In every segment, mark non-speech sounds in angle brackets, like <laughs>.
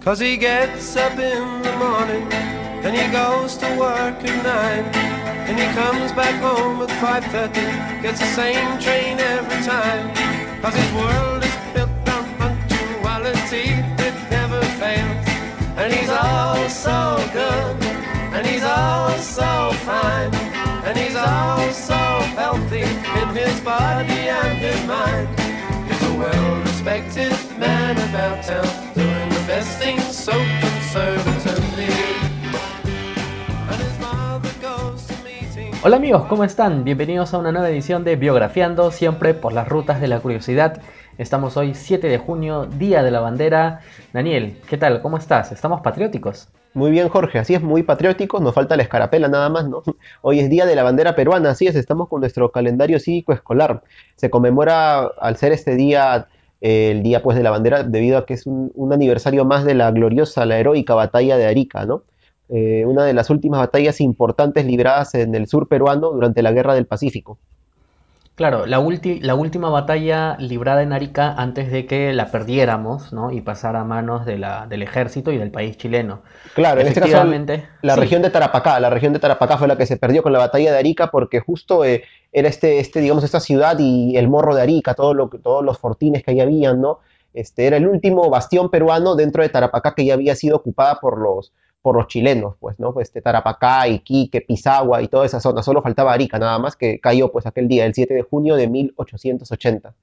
Cause he gets up in the morning and he goes to work at nine. And he comes back home at 5.30, gets the same train every time. Cause his world is built on punctuality, it never fails. And he's all so good, and he's all so fine. And he's all so healthy in his body and his mind. He's a well-respected man about town, Hola amigos, ¿cómo están? Bienvenidos a una nueva edición de Biografiando, siempre por las rutas de la curiosidad. Estamos hoy 7 de junio, Día de la Bandera. Daniel, ¿qué tal? ¿Cómo estás? ¿Estamos patrióticos? Muy bien, Jorge, así es, muy patriótico, nos falta la escarapela nada más, ¿no? Hoy es Día de la Bandera Peruana, así es, estamos con nuestro calendario cívico escolar. Se conmemora, al ser este día, el Día pues de la Bandera, debido a que es un, un aniversario más de la gloriosa, la heroica batalla de Arica, ¿no? Eh, una de las últimas batallas importantes libradas en el sur peruano durante la Guerra del Pacífico. Claro, la, la última batalla librada en Arica antes de que la perdiéramos, ¿no? Y pasara a manos de la- del ejército y del país chileno. Claro, en este caso la sí. región de Tarapacá, la región de Tarapacá fue la que se perdió con la batalla de Arica porque justo eh, era este, este, digamos, esta ciudad y el morro de Arica, todo lo, todos los fortines que ahí habían, ¿no? Este, era el último bastión peruano dentro de Tarapacá que ya había sido ocupada por los, por los chilenos, pues, ¿no? Pues, este, Tarapacá, Iquique, Pisagua y toda esa zona, solo faltaba Arica nada más que cayó pues aquel día, el 7 de junio de 1880.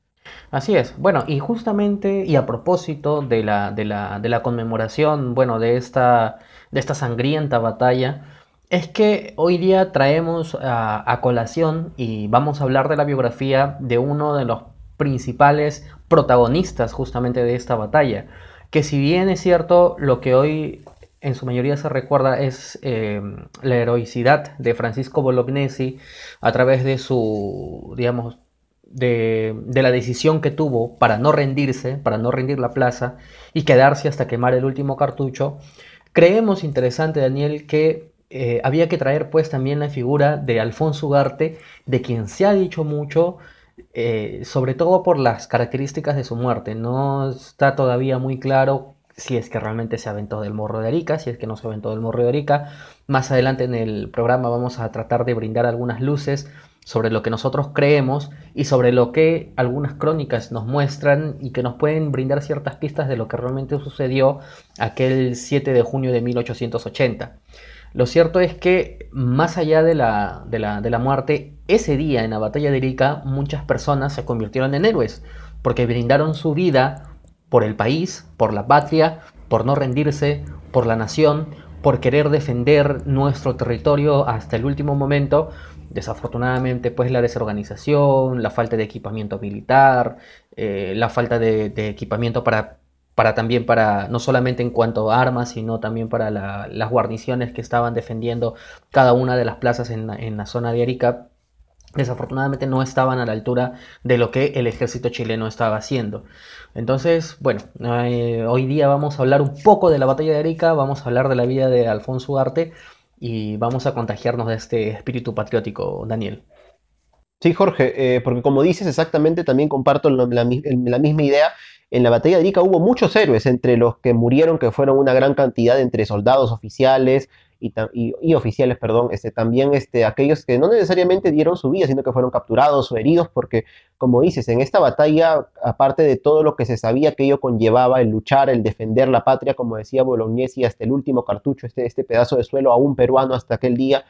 Así es. Bueno, y justamente y a propósito de la, de la, de la conmemoración, bueno, de esta, de esta sangrienta batalla, es que hoy día traemos a, colación y vamos a hablar de la biografía de uno de los principales protagonistas justamente de esta batalla. Que si bien es cierto, lo que hoy en su mayoría se recuerda es eh, la heroicidad de Francisco Bolognesi a través de su, digamos, de, de la decisión que tuvo para no rendirse, para no rendir la plaza y quedarse hasta quemar el último cartucho, creemos interesante, Daniel, que eh, había que traer pues también la figura de Alfonso Ugarte, de quien se ha dicho mucho, eh, sobre todo por las características de su muerte. No está todavía muy claro si es que realmente se aventó del morro de Arica, si es que no se aventó del morro de Arica. Más adelante en el programa vamos a tratar de brindar algunas luces sobre lo que nosotros creemos y sobre lo que algunas crónicas nos muestran y que nos pueden brindar ciertas pistas de lo que realmente sucedió aquel 7 de junio de 1880. Lo cierto es que más allá de la, de la, de la muerte, ese día en la batalla de Arica muchas personas se convirtieron en héroes porque brindaron su vida por el país, por la patria, por no rendirse, por la nación, por querer defender nuestro territorio hasta el último momento. Desafortunadamente, pues la desorganización, la falta de equipamiento militar, eh, la falta de equipamiento para, para también para, no solamente en cuanto a armas, sino también para la- las guarniciones que estaban defendiendo cada una de las plazas en, en la zona de Arica, desafortunadamente no estaban a la altura de lo que el ejército chileno estaba haciendo. Entonces, bueno, eh, hoy día vamos a hablar un poco de la batalla de Arica, vamos a hablar de la vida de Alfonso Ugarte y vamos a contagiarnos de este espíritu patriótico, Daniel. Sí, Jorge, eh, porque como dices exactamente, también comparto la misma idea. En la batalla de Arica hubo muchos héroes, entre los que murieron, que fueron una gran cantidad entre soldados oficiales y, oficiales, perdón, este, también este, aquellos que no necesariamente dieron su vida, sino que fueron capturados o heridos, porque como dices, en esta batalla, aparte de todo lo que se sabía que ello conllevaba, el luchar, el defender la patria, como decía Bolognesi, hasta el último cartucho, este, este pedazo de suelo aún peruano hasta aquel día,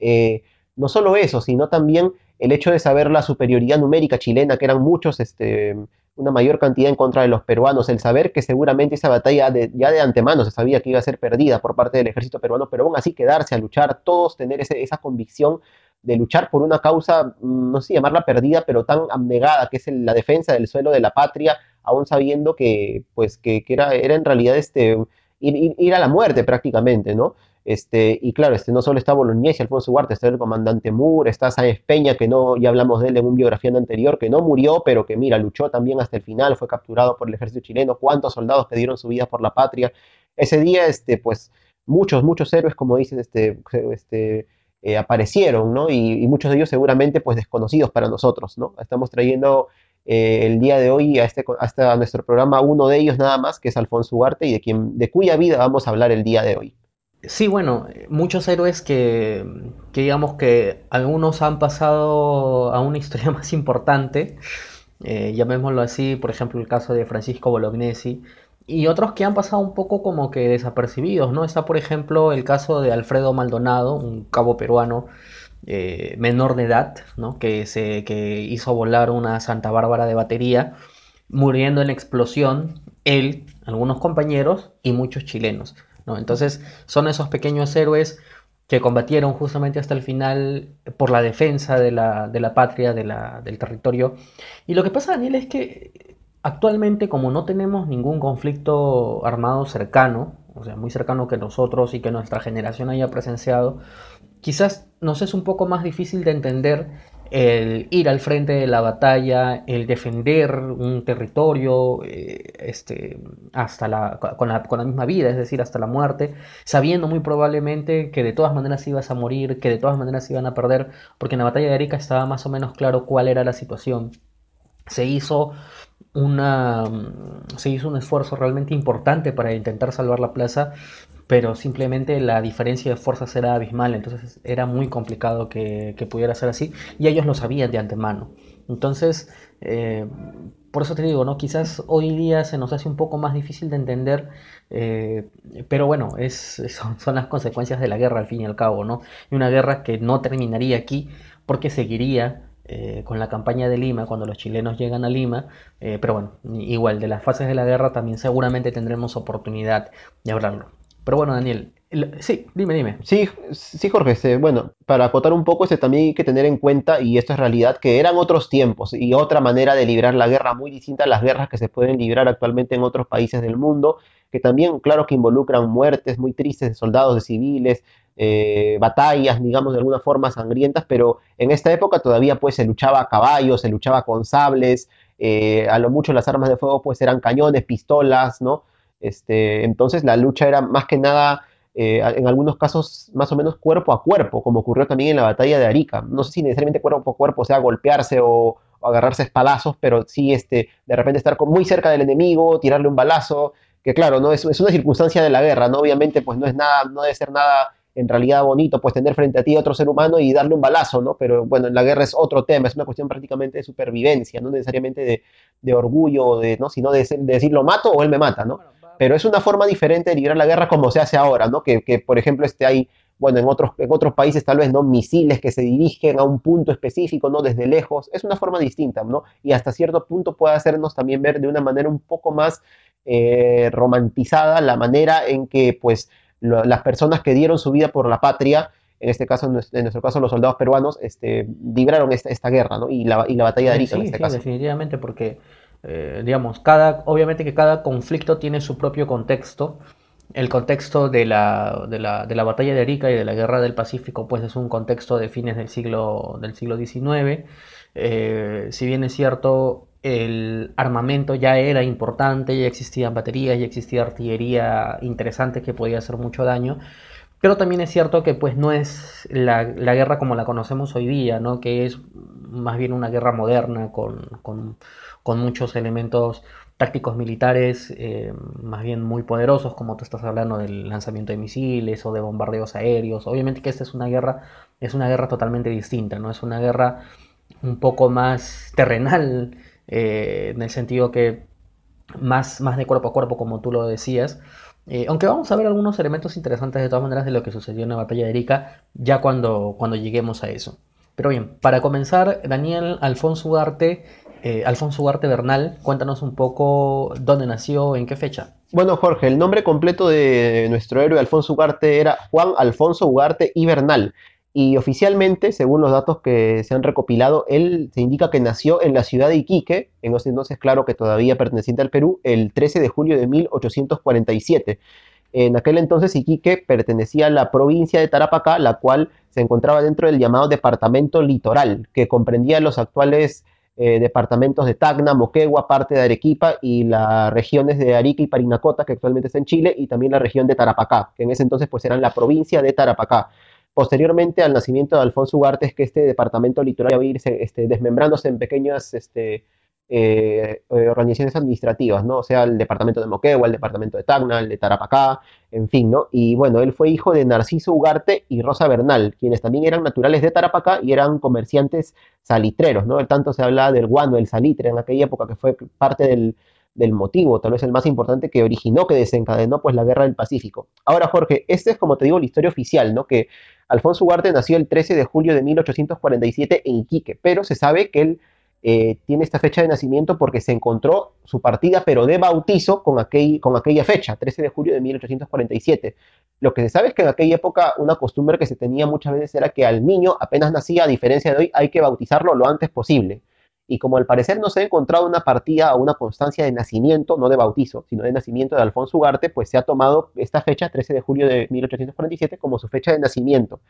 eh, no solo eso, sino también el hecho de saber la superioridad numérica chilena, que eran muchos, este, una mayor cantidad en contra de los peruanos, el saber que seguramente esa batalla de- ya de antemano se sabía que iba a ser perdida por parte del ejército peruano, pero aún así quedarse a luchar, todos tener ese- esa convicción de luchar por una causa, mm, no sé llamarla perdida, pero tan abnegada, que es la defensa del suelo de la patria, aún sabiendo que, pues, que, que era, era en realidad este, ir, ir- ir a la muerte prácticamente, ¿no? Este, y claro, este, no solo está Bolognesi, Alfonso Ugarte, está el comandante Moore, está Sáenz Peña, que no, ya hablamos de él en un biografía anterior, que no murió, pero que mira, luchó también hasta el final, fue capturado por el ejército chileno, cuántos soldados que dieron su vida por la patria. Ese día, este, pues, muchos, muchos héroes, como dicen, este, este, eh, aparecieron, ¿no? Y, muchos de ellos seguramente, pues, desconocidos para nosotros, ¿no? Estamos trayendo eh, el día de hoy a, este, hasta nuestro programa uno de ellos nada más, que es Alfonso Ugarte, y de, quien, de cuya vida vamos a hablar el día de hoy. Sí, bueno, muchos héroes que, que digamos que algunos han pasado a una historia <laughs> más importante, eh, llamémoslo así, por ejemplo el caso de Francisco Bolognesi, y otros que han pasado un poco como que desapercibidos, ¿no? Está, por ejemplo, el caso de Alfredo Maldonado, un cabo peruano, eh, menor de edad, ¿no? que, se, que hizo volar una Santa Bárbara de batería, muriendo en explosión él, algunos compañeros y muchos chilenos. Entonces son esos pequeños héroes que combatieron justamente hasta el final por la defensa de la, de la patria, de la, del territorio. Y lo que pasa, Daniel, es que actualmente como no tenemos ningún conflicto armado cercano, o sea, muy cercano que nosotros y que nuestra generación haya presenciado, quizás nos es un poco más difícil de entender el ir al frente de la batalla, el defender un territorio eh, este, hasta la, con, la, con, la, misma vida, es decir, hasta la muerte, sabiendo muy probablemente que de todas maneras ibas a morir, que de todas maneras iban a perder, porque en la batalla de Arica estaba más o menos claro cuál era la situación. Se hizo una, se hizo un esfuerzo realmente importante para intentar salvar la plaza, pero simplemente la diferencia de fuerzas era abismal, entonces era muy complicado que, pudiera ser así, y ellos lo sabían de antemano. Entonces, eh, por eso te digo, ¿no? Quizás hoy día se nos hace un poco más difícil de entender, eh, pero bueno, es, <laughs> son, las consecuencias de la guerra al fin y al cabo, ¿no? Y una guerra que no terminaría aquí porque seguiría eh, con la campaña de Lima, cuando los chilenos llegan a Lima, pero bueno, igual de las fases de la guerra también seguramente tendremos oportunidad de hablarlo. Pero bueno, Daniel, sí, dime, dime. Sí, sí, Jorge, este, bueno, para acotar un poco, este, también hay que tener en cuenta, y esto es realidad, que eran otros tiempos y otra manera de librar la guerra muy distinta a las guerras que se pueden librar actualmente en otros países del mundo, que también, claro, que involucran muertes muy tristes de soldados, de civiles, eh, batallas, digamos, de alguna forma sangrientas, pero en esta época todavía pues se luchaba a caballos, se luchaba con sables, eh, a lo mucho las armas de fuego pues eran cañones, pistolas, ¿no? Este, entonces la lucha era más que nada, eh, en algunos casos, más o menos cuerpo a cuerpo, como ocurrió también en la batalla de Arica. No sé si necesariamente cuerpo a cuerpo, o sea, golpearse o, agarrarse espadazos, pero sí este, de repente estar muy cerca del enemigo, tirarle un balazo, que claro, ¿no? Es, es, una circunstancia de la guerra, ¿no? Obviamente, pues no es nada, no debe ser nada en realidad bonito, pues tener frente a ti a otro ser humano y darle un balazo, ¿no? Pero bueno, en la guerra es otro tema, es una cuestión prácticamente de supervivencia, no necesariamente de, de orgullo, de, ¿no? Sino de, de decir lo mato o él me mata, ¿no? Pero es una forma diferente de librar la guerra como se hace ahora, ¿no? Que, por ejemplo, este, hay, bueno, en otros, en otros países tal vez, ¿no? Misiles que se dirigen a un punto específico, ¿no? Desde lejos, es una forma distinta, ¿no? Y hasta cierto punto puede hacernos también ver de una manera un poco más eh, romantizada la manera en que, pues, las personas que dieron su vida por la patria, en este caso, en nuestro, caso, los soldados peruanos, este, libraron esta, esta guerra, ¿no? Y la, y la batalla de Arica, en este sí, definitivamente, porque eh, digamos, cada, obviamente que cada conflicto tiene su propio contexto. El contexto de la, de la, de la batalla de Arica y de la guerra del Pacífico, pues es un contexto de fines del siglo, del siglo XIX. Eh, si bien es cierto, el armamento ya era importante, ya existían baterías, ya existía artillería interesante que podía hacer mucho daño, pero también es cierto que pues no es la, la guerra como la conocemos hoy día, ¿no? que es más bien una guerra moderna con, con con muchos elementos tácticos militares eh, más bien muy poderosos, como tú estás hablando del lanzamiento de misiles o de bombardeos aéreos. Obviamente que esta es una guerra, es una guerra totalmente distinta, ¿no? Es una guerra un poco más terrenal, eh, en el sentido que más, más de cuerpo a cuerpo, como tú lo decías. Eh, aunque vamos a ver algunos elementos interesantes de todas maneras de lo que sucedió en la batalla de Erika, ya cuando, cuando lleguemos a eso. Pero bien, para comenzar, Daniel Alfonso Ugarte eh, Alfonso Ugarte Bernal, cuéntanos un poco dónde nació, en qué fecha. Bueno, Jorge, el nombre completo de nuestro héroe Alfonso Ugarte era Juan Alfonso Ugarte y Bernal. Y oficialmente, según los datos que se han recopilado, él se indica que nació en la ciudad de Iquique, en ese entonces, claro que todavía perteneciente al Perú, el 13 de julio de 1847. En aquel entonces Iquique pertenecía a la provincia de Tarapacá, la cual se encontraba dentro del llamado departamento litoral, que comprendía los actuales eh, departamentos de Tacna, Moquegua, parte de Arequipa y las regiones de Arica y Parinacota, que actualmente está en Chile, y también la región de Tarapacá, que en ese entonces pues eran la provincia de Tarapacá. Posteriormente al nacimiento de Alfonso Ugarte es que este departamento litoral iba a irse este, desmembrándose en pequeñas este, eh, eh, organizaciones administrativas, ¿no? O sea, el departamento de Moquegua, el departamento de Tacna, el de Tarapacá, en fin, ¿no? Y bueno, él fue hijo de Narciso Ugarte y Rosa Bernal, quienes también eran naturales de Tarapacá y eran comerciantes salitreros, ¿no? Tanto se habla del guano, el salitre en aquella época, que fue parte del, del motivo, tal vez el más importante que originó, que desencadenó pues la guerra del Pacífico. Ahora, Jorge, esta es como te digo la historia oficial, ¿no? Que Alfonso Ugarte nació el 13 de julio de 1847 en Iquique, pero se sabe que él eh, tiene esta fecha de nacimiento porque se encontró su partida, pero de bautizo, con, con aquella fecha, 13 de julio de 1847. Lo que se sabe es que en aquella época una costumbre que se tenía muchas veces era que al niño apenas nacía, a diferencia de hoy, hay que bautizarlo lo antes posible. Y como al parecer no se ha encontrado una partida o una constancia de nacimiento, no de bautizo, sino de nacimiento de Alfonso Ugarte, pues se ha tomado esta fecha, 13 de julio de 1847, como su fecha de nacimiento.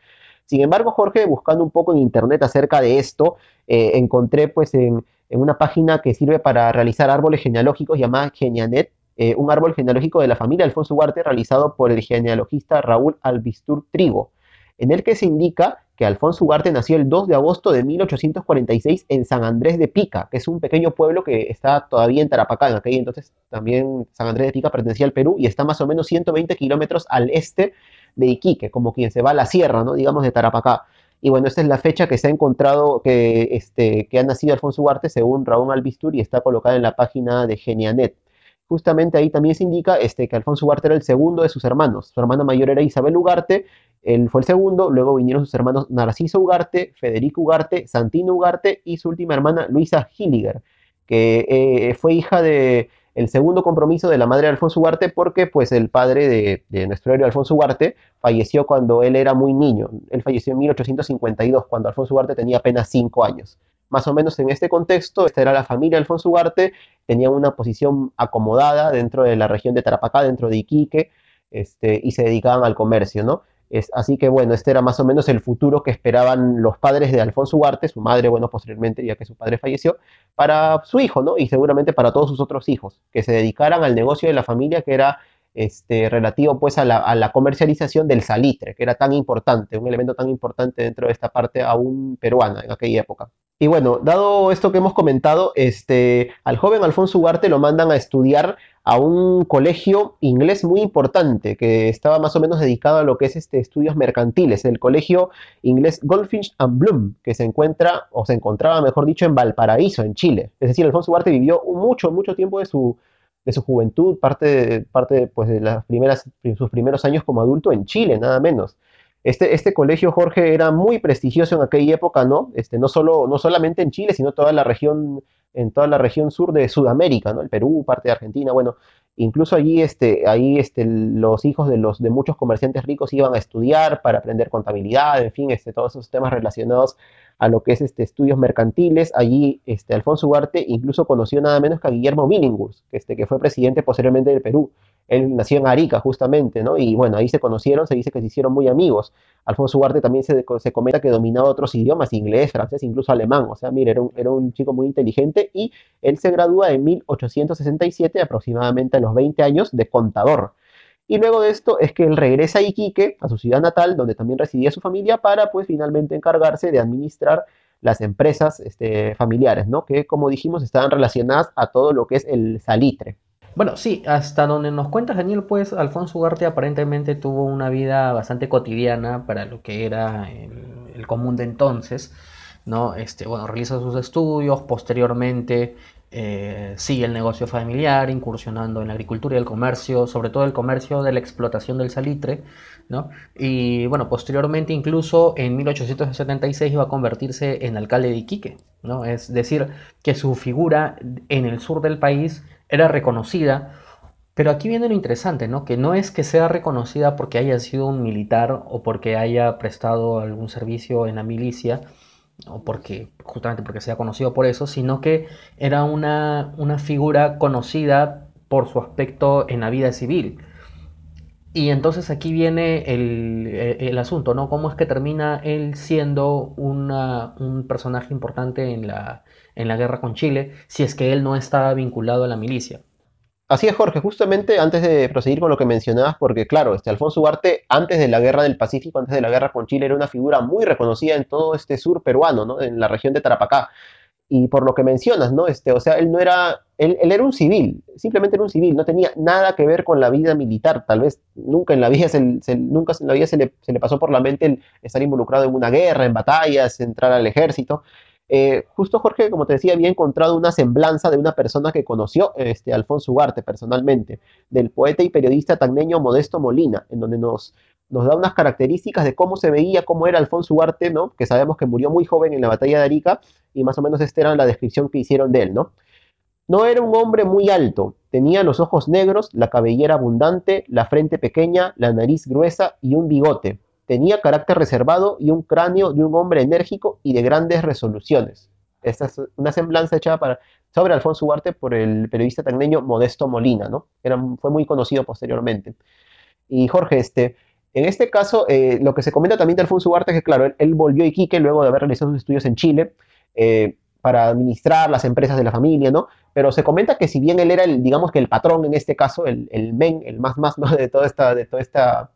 Sin embargo, Jorge, buscando un poco en internet acerca de esto, eh, encontré pues en, una página que sirve para realizar árboles genealógicos llamada Genianet, eh, un árbol genealógico de la familia Alfonso Ugarte realizado por el genealogista Raúl Albistur Trigo, en el que se indica que Alfonso Ugarte nació el 2 de agosto de 1846 en San Andrés de Pica, que es un pequeño pueblo que está todavía en Tarapacá. En aquel entonces también San Andrés de Pica pertenecía al Perú y está más o menos 120 kilómetros al este de Iquique, como quien se va a la sierra, ¿no? digamos, de Tarapacá. Y bueno, esta es la fecha que se ha encontrado que, este, que ha nacido Alfonso Ugarte según Raúl Albistur y está colocada en la página de Genianet. Justamente ahí también se indica este, que Alfonso Ugarte era el segundo de sus hermanos. Su hermana mayor era Isabel Ugarte, él fue el segundo, luego vinieron sus hermanos Narciso Ugarte, Federico Ugarte, Santino Ugarte y su última hermana Luisa Hilliger, que eh, fue hija de el segundo compromiso de la madre de Alfonso Ugarte porque pues el padre de, nuestro héroe Alfonso Ugarte falleció cuando él era muy niño. Él falleció en 1852, cuando Alfonso Ugarte tenía apenas 5 años. Más o menos en este contexto, esta era la familia Alfonso Ugarte, tenía una posición acomodada dentro de la región de Tarapacá, dentro de Iquique, este, y se dedicaban al comercio, ¿no? así que bueno, este era más o menos el futuro que esperaban los padres de Alfonso Ugarte, su madre, bueno, posteriormente, ya que su padre falleció, para su hijo, ¿no? Y seguramente para todos sus otros hijos, que se dedicaran al negocio de la familia que era este, relativo pues a la, comercialización del salitre, que era tan importante, un elemento tan importante dentro de esta parte aún peruana en aquella época. Y bueno, dado esto que hemos comentado, este, al joven Alfonso Ugarte lo mandan a estudiar a un colegio inglés muy importante que estaba más o menos dedicado a lo que es este, estudios mercantiles, el colegio inglés Goldfinch and Bloom, que se encuentra, o se encontraba, mejor dicho, en Valparaíso, en Chile. Es decir, Alfonso Ugarte vivió mucho, mucho tiempo de su, de su juventud, parte, parte pues, de las primeras, sus primeros años como adulto en Chile, nada menos. Este, este, colegio, Jorge, era muy prestigioso en aquella época, ¿no? Este, no, solo, no solamente en Chile, sino toda la región en toda la región sur de Sudamérica, ¿no? El Perú, parte de Argentina, bueno, incluso allí este, ahí este, los hijos de, los, de muchos comerciantes ricos iban a estudiar para aprender contabilidad, en fin, este, todos esos temas relacionados a lo que es este, estudios mercantiles. Allí este, Alfonso Ugarte incluso conoció nada menos que a Guillermo Billinghurst, este, que fue presidente posteriormente del Perú. Él nació en Arica, justamente, ¿no? Y bueno, ahí se conocieron, se dice que se hicieron muy amigos. Alfonso Ugarte también se, se comenta que dominaba otros idiomas, inglés, francés, incluso alemán. O sea, mire, era un, era un chico muy inteligente y él se gradúa en 1867, aproximadamente a los 20 años, de contador. Y luego de esto es que él regresa a Iquique, a su ciudad natal, donde también residía su familia, para pues finalmente encargarse de administrar las empresas este, familiares, ¿no? Que como dijimos estaban relacionadas a todo lo que es el salitre. Bueno, sí, hasta donde nos cuenta Daniel, pues Alfonso Ugarte aparentemente tuvo una vida bastante cotidiana para lo que era el, común de entonces, ¿no? Este, bueno, realiza sus estudios, posteriormente eh, sigue el negocio familiar, incursionando en la agricultura y el comercio, sobre todo el comercio de la explotación del salitre, ¿no? Y bueno, posteriormente incluso en 1876 iba a convertirse en alcalde de Iquique, ¿no? Es decir, que su figura en el sur del país era reconocida, pero aquí viene lo interesante, ¿no? Que no es que sea reconocida porque haya sido un militar o porque haya prestado algún servicio en la milicia, o porque justamente porque sea conocido por eso, sino que era una, una figura conocida por su aspecto en la vida civil. Y entonces aquí viene el, el, asunto, ¿no? ¿Cómo es que termina él siendo una, un personaje importante en la, en la guerra con Chile si es que él no estaba vinculado a la milicia? Así es, Jorge, justamente antes de proseguir con lo que mencionabas, porque claro, este Alfonso Ugarte, antes de la guerra del Pacífico, antes de la guerra con Chile, era una figura muy reconocida en todo este sur peruano, ¿no? en la región de Tarapacá. y por lo que mencionas, ¿no? Este, o sea, él no era, él, era un civil, simplemente era un civil, no tenía nada que ver con la vida militar, tal vez nunca en la vida se, nunca en la vida se le, se le, pasó por la mente el estar involucrado en una guerra, en batallas, entrar al ejército. Eh, justo Jorge, como te decía, había encontrado una semblanza de una persona que conoció este, Alfonso Ugarte personalmente, del poeta y periodista tagneño Modesto Molina, en donde nos, nos da unas características de cómo se veía, cómo era Alfonso Ugarte, ¿no? que sabemos que murió muy joven en la batalla de Arica, y más o menos esta era la descripción que hicieron de él. No, no era un hombre muy alto, tenía los ojos negros, la cabellera abundante, la frente pequeña, la nariz gruesa y un bigote Tenía carácter reservado y un cráneo de un hombre enérgico y de grandes resoluciones. Esta es una semblanza hecha para, sobre Alfonso Ugarte por el periodista tagneño Modesto Molina, ¿no? Era, fue muy conocido posteriormente. Y Jorge, este, en este caso, eh, lo que se comenta también de Alfonso Ugarte es que, claro, él, volvió a Iquique luego de haber realizado sus estudios en Chile eh, para administrar las empresas de la familia, ¿no? Pero se comenta que si bien él era, el, digamos que el patrón en este caso, el, el men, el más más <laughs> de toda esta, de toda esta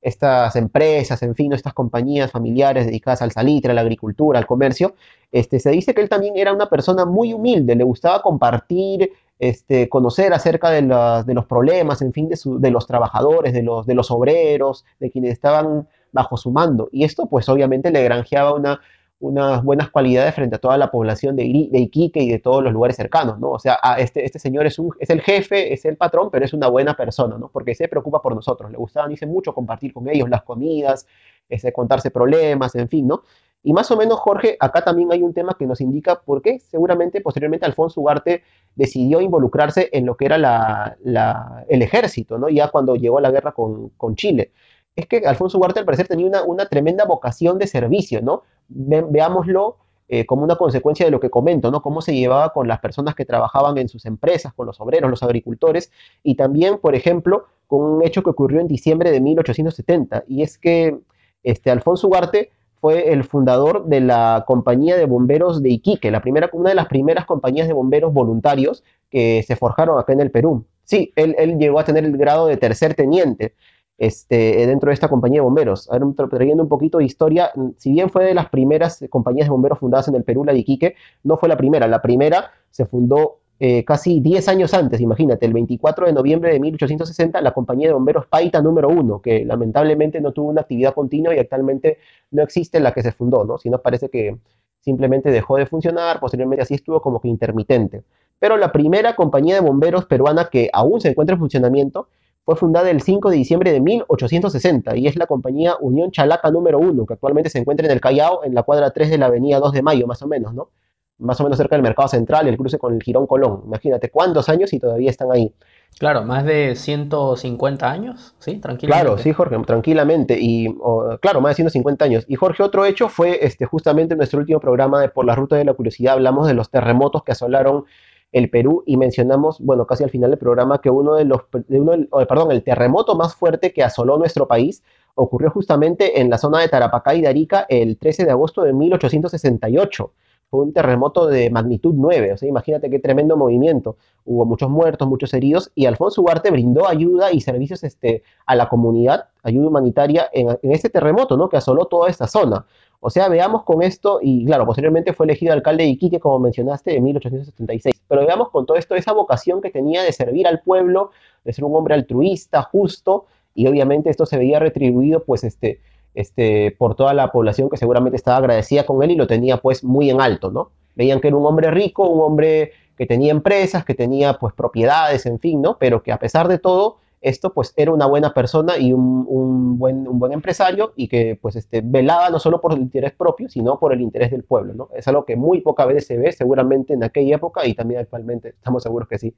estas empresas, en fin, estas compañías familiares dedicadas al salitre, a la agricultura, al comercio, este, se dice que él también era una persona muy humilde, le gustaba compartir, este, conocer acerca de, de, los problemas, en fin, de, de los trabajadores, de los, de los obreros, de quienes estaban bajo su mando. Y esto, pues obviamente le granjeaba una unas buenas cualidades frente a toda la población de, Iquique y de todos los lugares cercanos, ¿no? O sea, este, este señor es, un, es el jefe, es el patrón, pero es una buena persona, ¿no? Porque se preocupa por nosotros, le gustaba, dice mucho compartir con ellos las comidas, ese, contarse problemas, en fin, ¿no? Y más o menos, Jorge, acá también hay un tema que nos indica por qué seguramente posteriormente Alfonso Ugarte decidió involucrarse en lo que era la, el ejército, ¿no? Ya cuando llegó a la guerra con, con Chile es que Alfonso Ugarte al parecer tenía una, tremenda vocación de servicio, ¿no? Veámoslo eh, como una consecuencia de lo que comento, ¿no? Cómo se llevaba con las personas que trabajaban en sus empresas, con los obreros, los agricultores, y también, por ejemplo, con un hecho que ocurrió en diciembre de 1870, y es que este, Alfonso Ugarte fue el fundador de la compañía de bomberos de Iquique, la primera, una de las primeras compañías de bomberos voluntarios que se forjaron acá en el Perú. Sí, él, él llegó a tener el grado de tercer teniente, este, dentro de esta compañía de bomberos. A ver, trayendo un poquito de historia, si bien fue de las primeras compañías de bomberos fundadas en el Perú, la de Iquique, no fue la primera. La primera se fundó eh, casi 10 años antes, imagínate, el 24 de noviembre de 1860, la compañía de bomberos Paita número 1, que lamentablemente no tuvo una actividad continua y actualmente no existe la que se fundó, ¿no? Sino parece que simplemente dejó de funcionar, posteriormente así estuvo como que intermitente. Pero la primera compañía de bomberos peruana que aún se encuentra en funcionamiento fue fundada el 5 de diciembre de 1860 y es la compañía Unión Chalaca número 1, que actualmente se encuentra en el Callao, en la cuadra 3 de la avenida 2 de Mayo, más o menos, ¿no? Más o menos cerca del Mercado Central, el cruce con el Girón Colón. Imagínate cuántos años y todavía están ahí. Claro, más de 150 años, ¿sí? Tranquilamente. Claro, sí, Jorge, tranquilamente. Y claro, más de 150 años. Y Jorge, otro hecho fue este, justamente en nuestro último programa de Por la Ruta de la Curiosidad, hablamos de los terremotos que asolaron el Perú y mencionamos, bueno, casi al final del programa que uno de los, uno, perdón, el terremoto más fuerte que asoló nuestro país ocurrió justamente en la zona de Tarapacá y de Arica el 13 de agosto de 1868. Fue un terremoto de magnitud 9, o sea, imagínate qué tremendo movimiento. Hubo muchos muertos, muchos heridos, y Alfonso Ugarte brindó ayuda y servicios este, a la comunidad, ayuda humanitaria en, en este terremoto, ¿no? Que asoló toda esta zona. O sea, veamos con esto, y claro, posteriormente fue elegido alcalde de Iquique, como mencionaste, en 1876. Pero veamos con todo esto esa vocación que tenía de servir al pueblo, de ser un hombre altruista, justo, y obviamente esto se veía retribuido, pues, este, este, por toda la población que seguramente estaba agradecida con él y lo tenía, pues, muy en alto, ¿no? Veían que era un hombre rico, un hombre que tenía empresas, que tenía, pues, propiedades, en fin, ¿no? Pero que a pesar de todo, esto pues era una buena persona y un, buen, un buen empresario y que pues este, velaba no solo por el interés propio, sino por el interés del pueblo, ¿no? Es algo que muy pocas veces se ve seguramente en aquella época y también actualmente, estamos seguros que sí.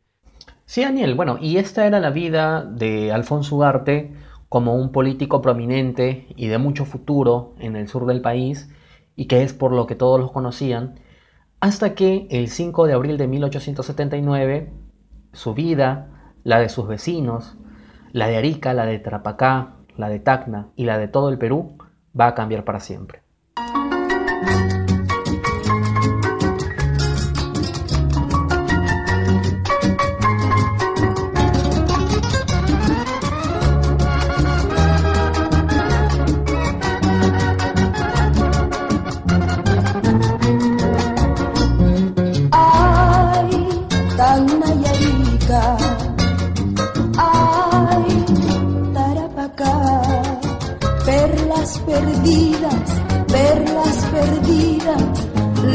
Sí, Daniel, bueno, y esta era la vida de Alfonso Ugarte como un político prominente y de mucho futuro en el sur del país y que es por lo que todos los conocían, hasta que el 5 de abril de 1879 su vida, la de sus vecinos, la de Arica, la de Tarapacá, la de Tacna y la de todo el Perú va a cambiar para siempre.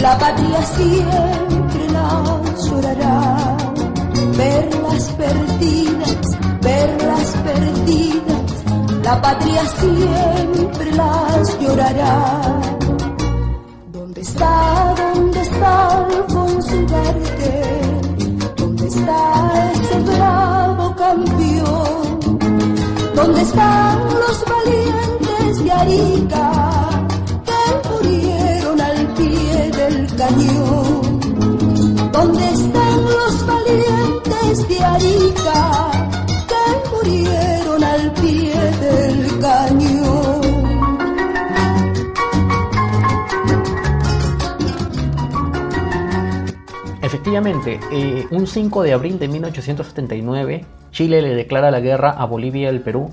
La patria siempre la llorará, perlas perdidas, perlas perdidas, la patria siempre las llorará. ¿Dónde está, dónde está Alfonso Ugarte? ¿Dónde está ese bravo campeón? ¿Dónde están los valientes de Arica cañón? ¿Dónde están los valientes de Arica que murieron al pie del cañón? Efectivamente, eh, un 5 de abril de 1879, Chile le declara la guerra a Bolivia y al Perú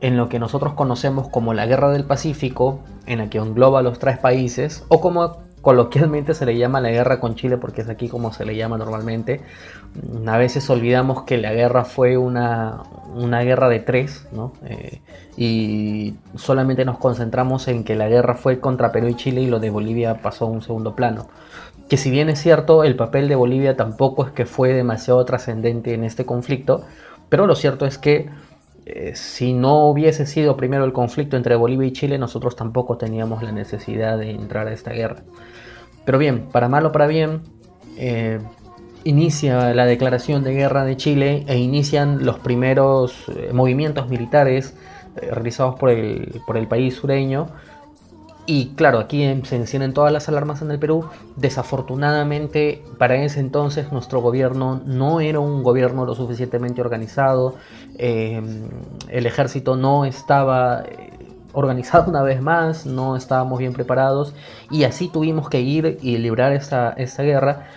en lo que nosotros conocemos como la Guerra del Pacífico, en la que engloba a los tres países, o como coloquialmente se le llama la guerra con Chile, porque es aquí como se le llama normalmente. A veces olvidamos que la guerra fue una, una guerra de tres, ¿no? Eh, y solamente nos concentramos en que la guerra fue contra Perú y Chile y lo de Bolivia pasó a un segundo plano. Que si bien es cierto, el papel de Bolivia tampoco es que fue demasiado trascendente en este conflicto, pero lo cierto es que eh, si no hubiese sido primero el conflicto entre Bolivia y Chile, nosotros tampoco teníamos la necesidad de entrar a esta guerra. Pero bien, para mal o para bien, eh, inicia la declaración de guerra de Chile e inician los primeros eh, movimientos militares realizados por el, por el país sureño. Y claro, aquí en- se encienden todas las alarmas en el Perú. Desafortunadamente, para ese entonces nuestro gobierno no era un gobierno lo suficientemente organizado. Eh, el ejército no estaba eh, organizado una vez más, no estábamos bien preparados. Y así tuvimos que ir y librar esta guerra.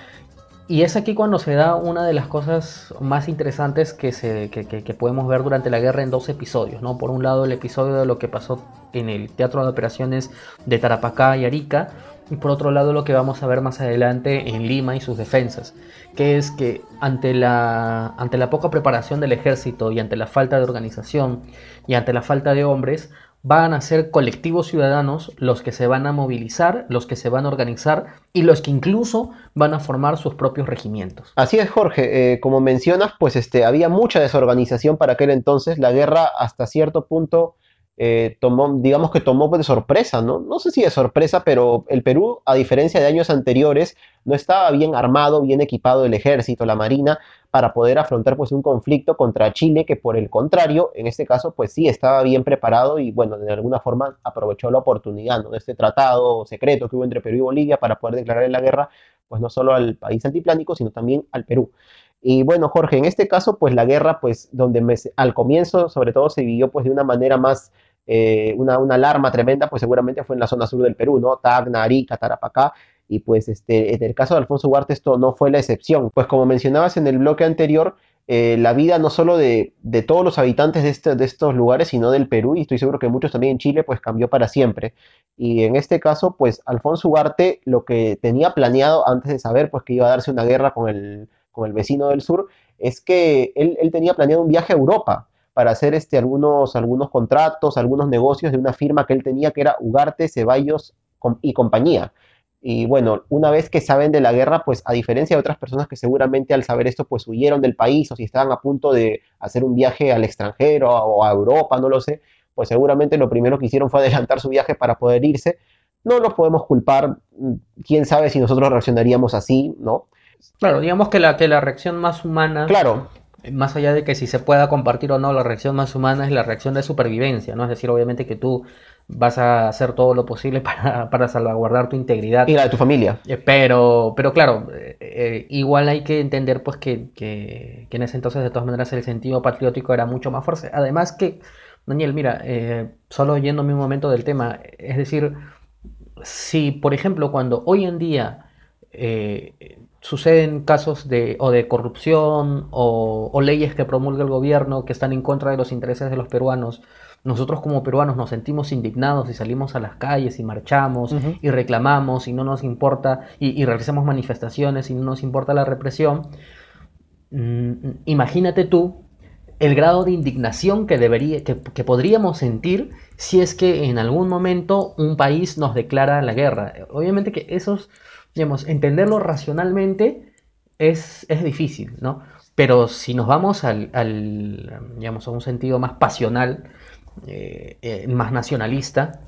Y es aquí cuando se da una de las cosas más interesantes que, se, que, podemos ver durante la guerra en dos episodios. ¿no? Por un lado el episodio de lo que pasó en el Teatro de Operaciones de Tarapacá y Arica. Y por otro lado lo que vamos a ver más adelante en Lima y sus defensas. Que es que ante la, ante la poca preparación del ejército y ante la falta de organización y ante la falta de hombres, van a ser colectivos ciudadanos los que se van a movilizar, los que se van a organizar y los que incluso van a formar sus propios regimientos. Así es, Jorge. Eh, como mencionas, pues este, había mucha desorganización para aquel entonces. La guerra hasta cierto punto eh, tomó, digamos que tomó de sorpresa, ¿no? No sé si de sorpresa, pero el Perú, a diferencia de años anteriores, no estaba bien armado, bien equipado el ejército, la marina, para poder afrontar pues un conflicto contra Chile, que por el contrario, en este caso, pues sí estaba bien preparado y bueno, de alguna forma aprovechó la oportunidad. De este tratado secreto que hubo entre Perú y Bolivia para poder declarar la guerra, pues no solo al país altiplánico, sino también al Perú. Y bueno, Jorge, en este caso, pues la guerra, pues donde me- al comienzo, sobre todo, se vivió pues de una manera más, eh, una, una alarma tremenda, pues seguramente fue en la zona sur del Perú, ¿no? Tacna, Arica, Tarapacá, y pues este, en el caso de Alfonso Ugarte esto no fue la excepción, pues como mencionabas en el bloque anterior, eh, la vida no solo de, de todos los habitantes de, este- de estos lugares, sino del Perú, y estoy seguro que muchos también en Chile, pues cambió para siempre. Y en este caso, pues Alfonso Ugarte lo que tenía planeado antes de saber pues que iba a darse una guerra con el, con el vecino del sur, es que él, él tenía planeado un viaje a Europa para hacer este, algunos, algunos contratos, algunos negocios de una firma que él tenía que era Ugarte, Ceballos y compañía. Y bueno, una vez que saben de la guerra, pues a diferencia de otras personas que seguramente al saber esto, pues huyeron del país o si estaban a punto de hacer un viaje al extranjero o a Europa, no lo sé, pues seguramente lo primero que hicieron fue <laughs> adelantar su viaje para poder irse. No los podemos culpar, mm, quién sabe si nosotros reaccionaríamos así, ¿no? Claro, digamos que la, que la reacción más humana, Claro, más allá de que si se pueda compartir o no, la reacción más humana es la reacción de supervivencia, ¿no? Es decir, obviamente que tú vas a hacer todo lo posible <laughs> para, para salvaguardar tu integridad. y la de tu familia. Eh, Pero, pero claro, eh, eh, igual hay que entender pues que, que- que en ese entonces de todas maneras el sentido patriótico era mucho más fuerte. Además que, Daniel, mira, eh, solo yéndome un momento del tema, es decir, si por ejemplo cuando hoy en día suceden casos de, o de corrupción o, o leyes que promulga el gobierno que están en contra de los intereses de los peruanos, nosotros como peruanos nos sentimos indignados y salimos a las calles y marchamos y reclamamos y no nos importa y, y realizamos manifestaciones y no nos importa la represión. Mm, imagínate tú el grado de indignación que, debería, que, que podríamos sentir si es que en algún momento un país nos declara la guerra. Obviamente que esos digamos, entenderlo racionalmente es, es difícil, ¿no? Pero si nos vamos al, digamos, a un sentido más pasional, eh, eh, más nacionalista,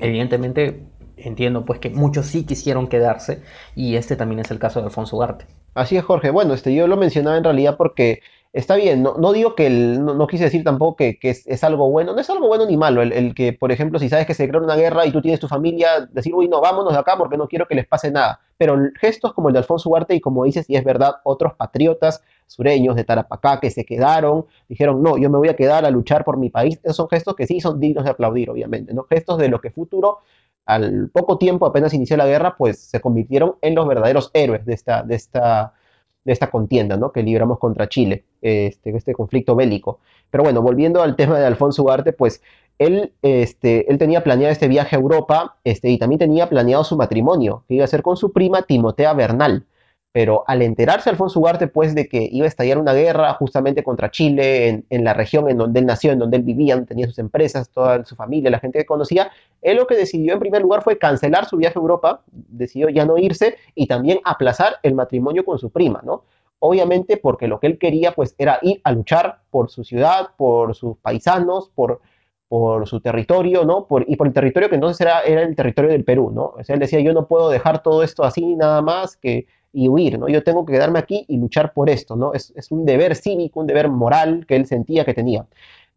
evidentemente entiendo pues que muchos sí quisieron quedarse y este también es el caso de Alfonso Ugarte. Así es, Jorge. Bueno, este, yo lo mencionaba en realidad porque está bien, no, no digo que, el, no, quise decir tampoco que, es, algo bueno, no es algo bueno ni malo, el, que, por ejemplo, si sabes que se declara una guerra y tú tienes tu familia, decir, uy, no, vámonos de acá porque no quiero que les pase nada. Pero gestos como el de Alfonso Ugarte y como dices, y es verdad, otros patriotas sureños de Tarapacá que se quedaron, dijeron, no, yo me voy a quedar a luchar por mi país, esos son gestos que sí son dignos de aplaudir, obviamente, ¿no? Gestos de lo que futuro al poco tiempo, apenas inició la guerra, pues se convirtieron en los verdaderos héroes de esta, de esta, de esta contienda ¿no? que libramos contra Chile, este, este conflicto bélico. Pero bueno, volviendo al <laughs> tema de Alfonso Ugarte, pues él, este, él tenía planeado este viaje a Europa este, y también tenía planeado su matrimonio, que iba a ser con su prima Timotea Bernal. Pero al enterarse Alfonso Ugarte, pues, de que iba a estallar una guerra justamente contra Chile, en, la región en donde él nació, en donde él vivía, tenía sus empresas, toda su familia, la gente que conocía, él lo que decidió en primer lugar fue cancelar su viaje a Europa, decidió ya no irse y también aplazar el matrimonio con su prima, ¿no? Obviamente porque lo que él quería, pues, era ir a luchar por su ciudad, por sus paisanos, por, por su territorio, ¿no? Y por el territorio que entonces era, era el territorio del Perú, ¿no? O sea, él decía, yo no puedo dejar todo esto así nada más, que y huir, ¿no? Yo tengo que quedarme aquí y luchar por esto, ¿no? Es, un deber cívico, un deber moral que él sentía que tenía.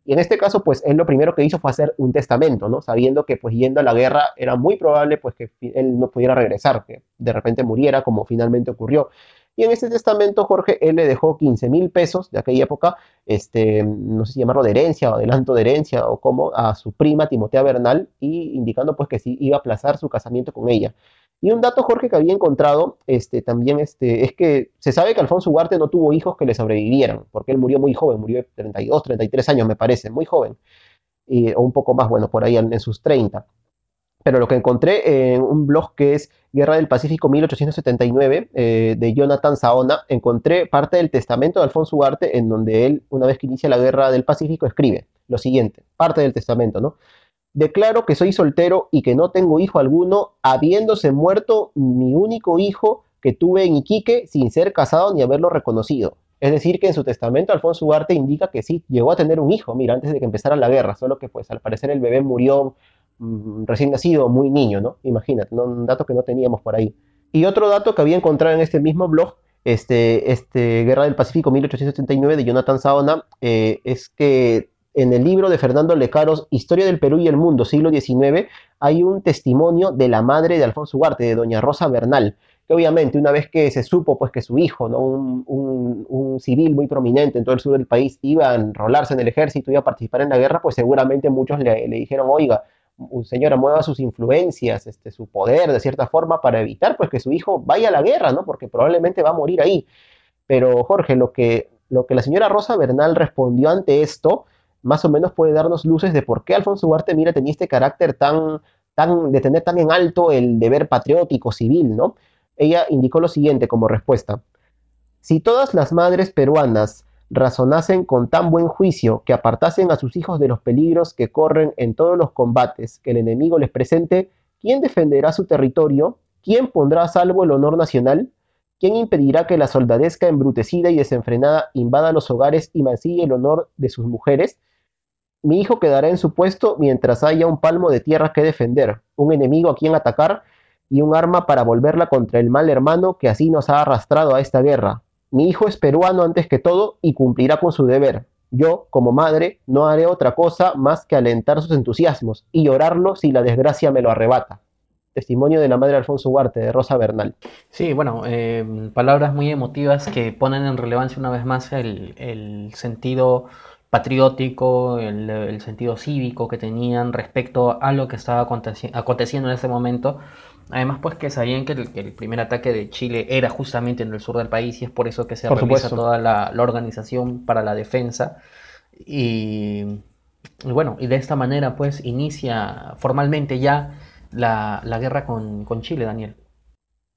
Y en este caso, pues él lo primero que hizo fue hacer un testamento, ¿no? Sabiendo que pues yendo a la guerra era muy probable pues que él no pudiera regresar, que de repente muriera como finalmente ocurrió. Y en este testamento, Jorge, él le dejó 15 mil pesos de aquella época, este, no sé si llamarlo de herencia o adelanto de herencia o como, a su prima Timotea Bernal, y indicando pues que sí iba a aplazar su casamiento con ella. Y un dato, Jorge, que había encontrado este, también este, es que se sabe que Alfonso Ugarte no tuvo hijos que le sobrevivieran, porque él murió muy joven, murió de 32, 33 años, me parece, muy joven, o un poco más, bueno, por ahí en, sus 30. Pero lo que encontré en un blog que es Guerra del Pacífico 1879 eh, de Jonathan Saona, encontré parte del testamento de Alfonso Ugarte en donde él, una vez que inicia la Guerra del Pacífico, escribe lo siguiente, parte del testamento, ¿no? Declaro que soy soltero y que no tengo hijo alguno, habiéndose muerto mi único hijo que tuve en Iquique sin ser casado ni haberlo reconocido. Es decir, que en su testamento Alfonso Ugarte indica que sí, llegó a tener un hijo, mira, antes de que empezara la guerra, solo que pues al parecer el bebé murió recién nacido, muy niño, ¿no? Imagínate, un dato que no teníamos por ahí. Y otro dato que había encontrado en este mismo blog, este, este Guerra del Pacífico 1879 de Jonathan Saona, eh, es que en el libro de Fernando Lecaros, Historia del Perú y el Mundo, siglo XIX, hay un testimonio de la madre de Alfonso Ugarte, de doña Rosa Bernal, que obviamente una vez que se supo pues, que su hijo, un, un, civil muy prominente en todo el sur del país, iba a enrolarse en el ejército, iba a participar en la guerra, pues seguramente muchos le dijeron, oiga, señora, mueva sus influencias, este, su poder de cierta forma para evitar pues, que su hijo vaya a la guerra, ¿no? porque probablemente va a morir ahí. Pero Jorge, lo que, lo que la señora Rosa Bernal respondió ante esto más o menos puede darnos luces de por qué Alfonso Ugarte, mira, tenía este carácter tan, tan, de tener tan en alto el deber patriótico, civil, ¿no? Ella indicó lo siguiente como respuesta. Si todas las madres peruanas razonasen con tan buen juicio que apartasen a sus hijos de los peligros que corren en todos los combates que el enemigo les presente, ¿quién defenderá su territorio? ¿Quién pondrá a salvo el honor nacional? ¿Quién impedirá que la soldadesca embrutecida y desenfrenada invada los hogares y mancille el honor de sus mujeres? Mi hijo quedará en su puesto mientras haya un palmo de tierra que defender, un enemigo a quien atacar y un arma para volverla contra el mal hermano que así nos ha arrastrado a esta guerra. Mi hijo es peruano antes que todo y cumplirá con su deber. Yo, como madre, no haré otra cosa más que alentar sus entusiasmos y llorarlo si la desgracia me lo arrebata. Testimonio de la madre Alfonso Huarte, de Rosa Bernal. Sí, bueno, eh, palabras muy emotivas que ponen en relevancia una vez más el, el sentido patriótico, el, sentido cívico que tenían respecto a lo que estaba aconteciendo en ese momento. Además, pues que sabían que el, primer ataque de Chile era justamente en el sur del país y es por eso que se realiza toda la, organización para la defensa. Y, bueno, y de esta manera pues inicia formalmente ya la, guerra con Chile, Daniel.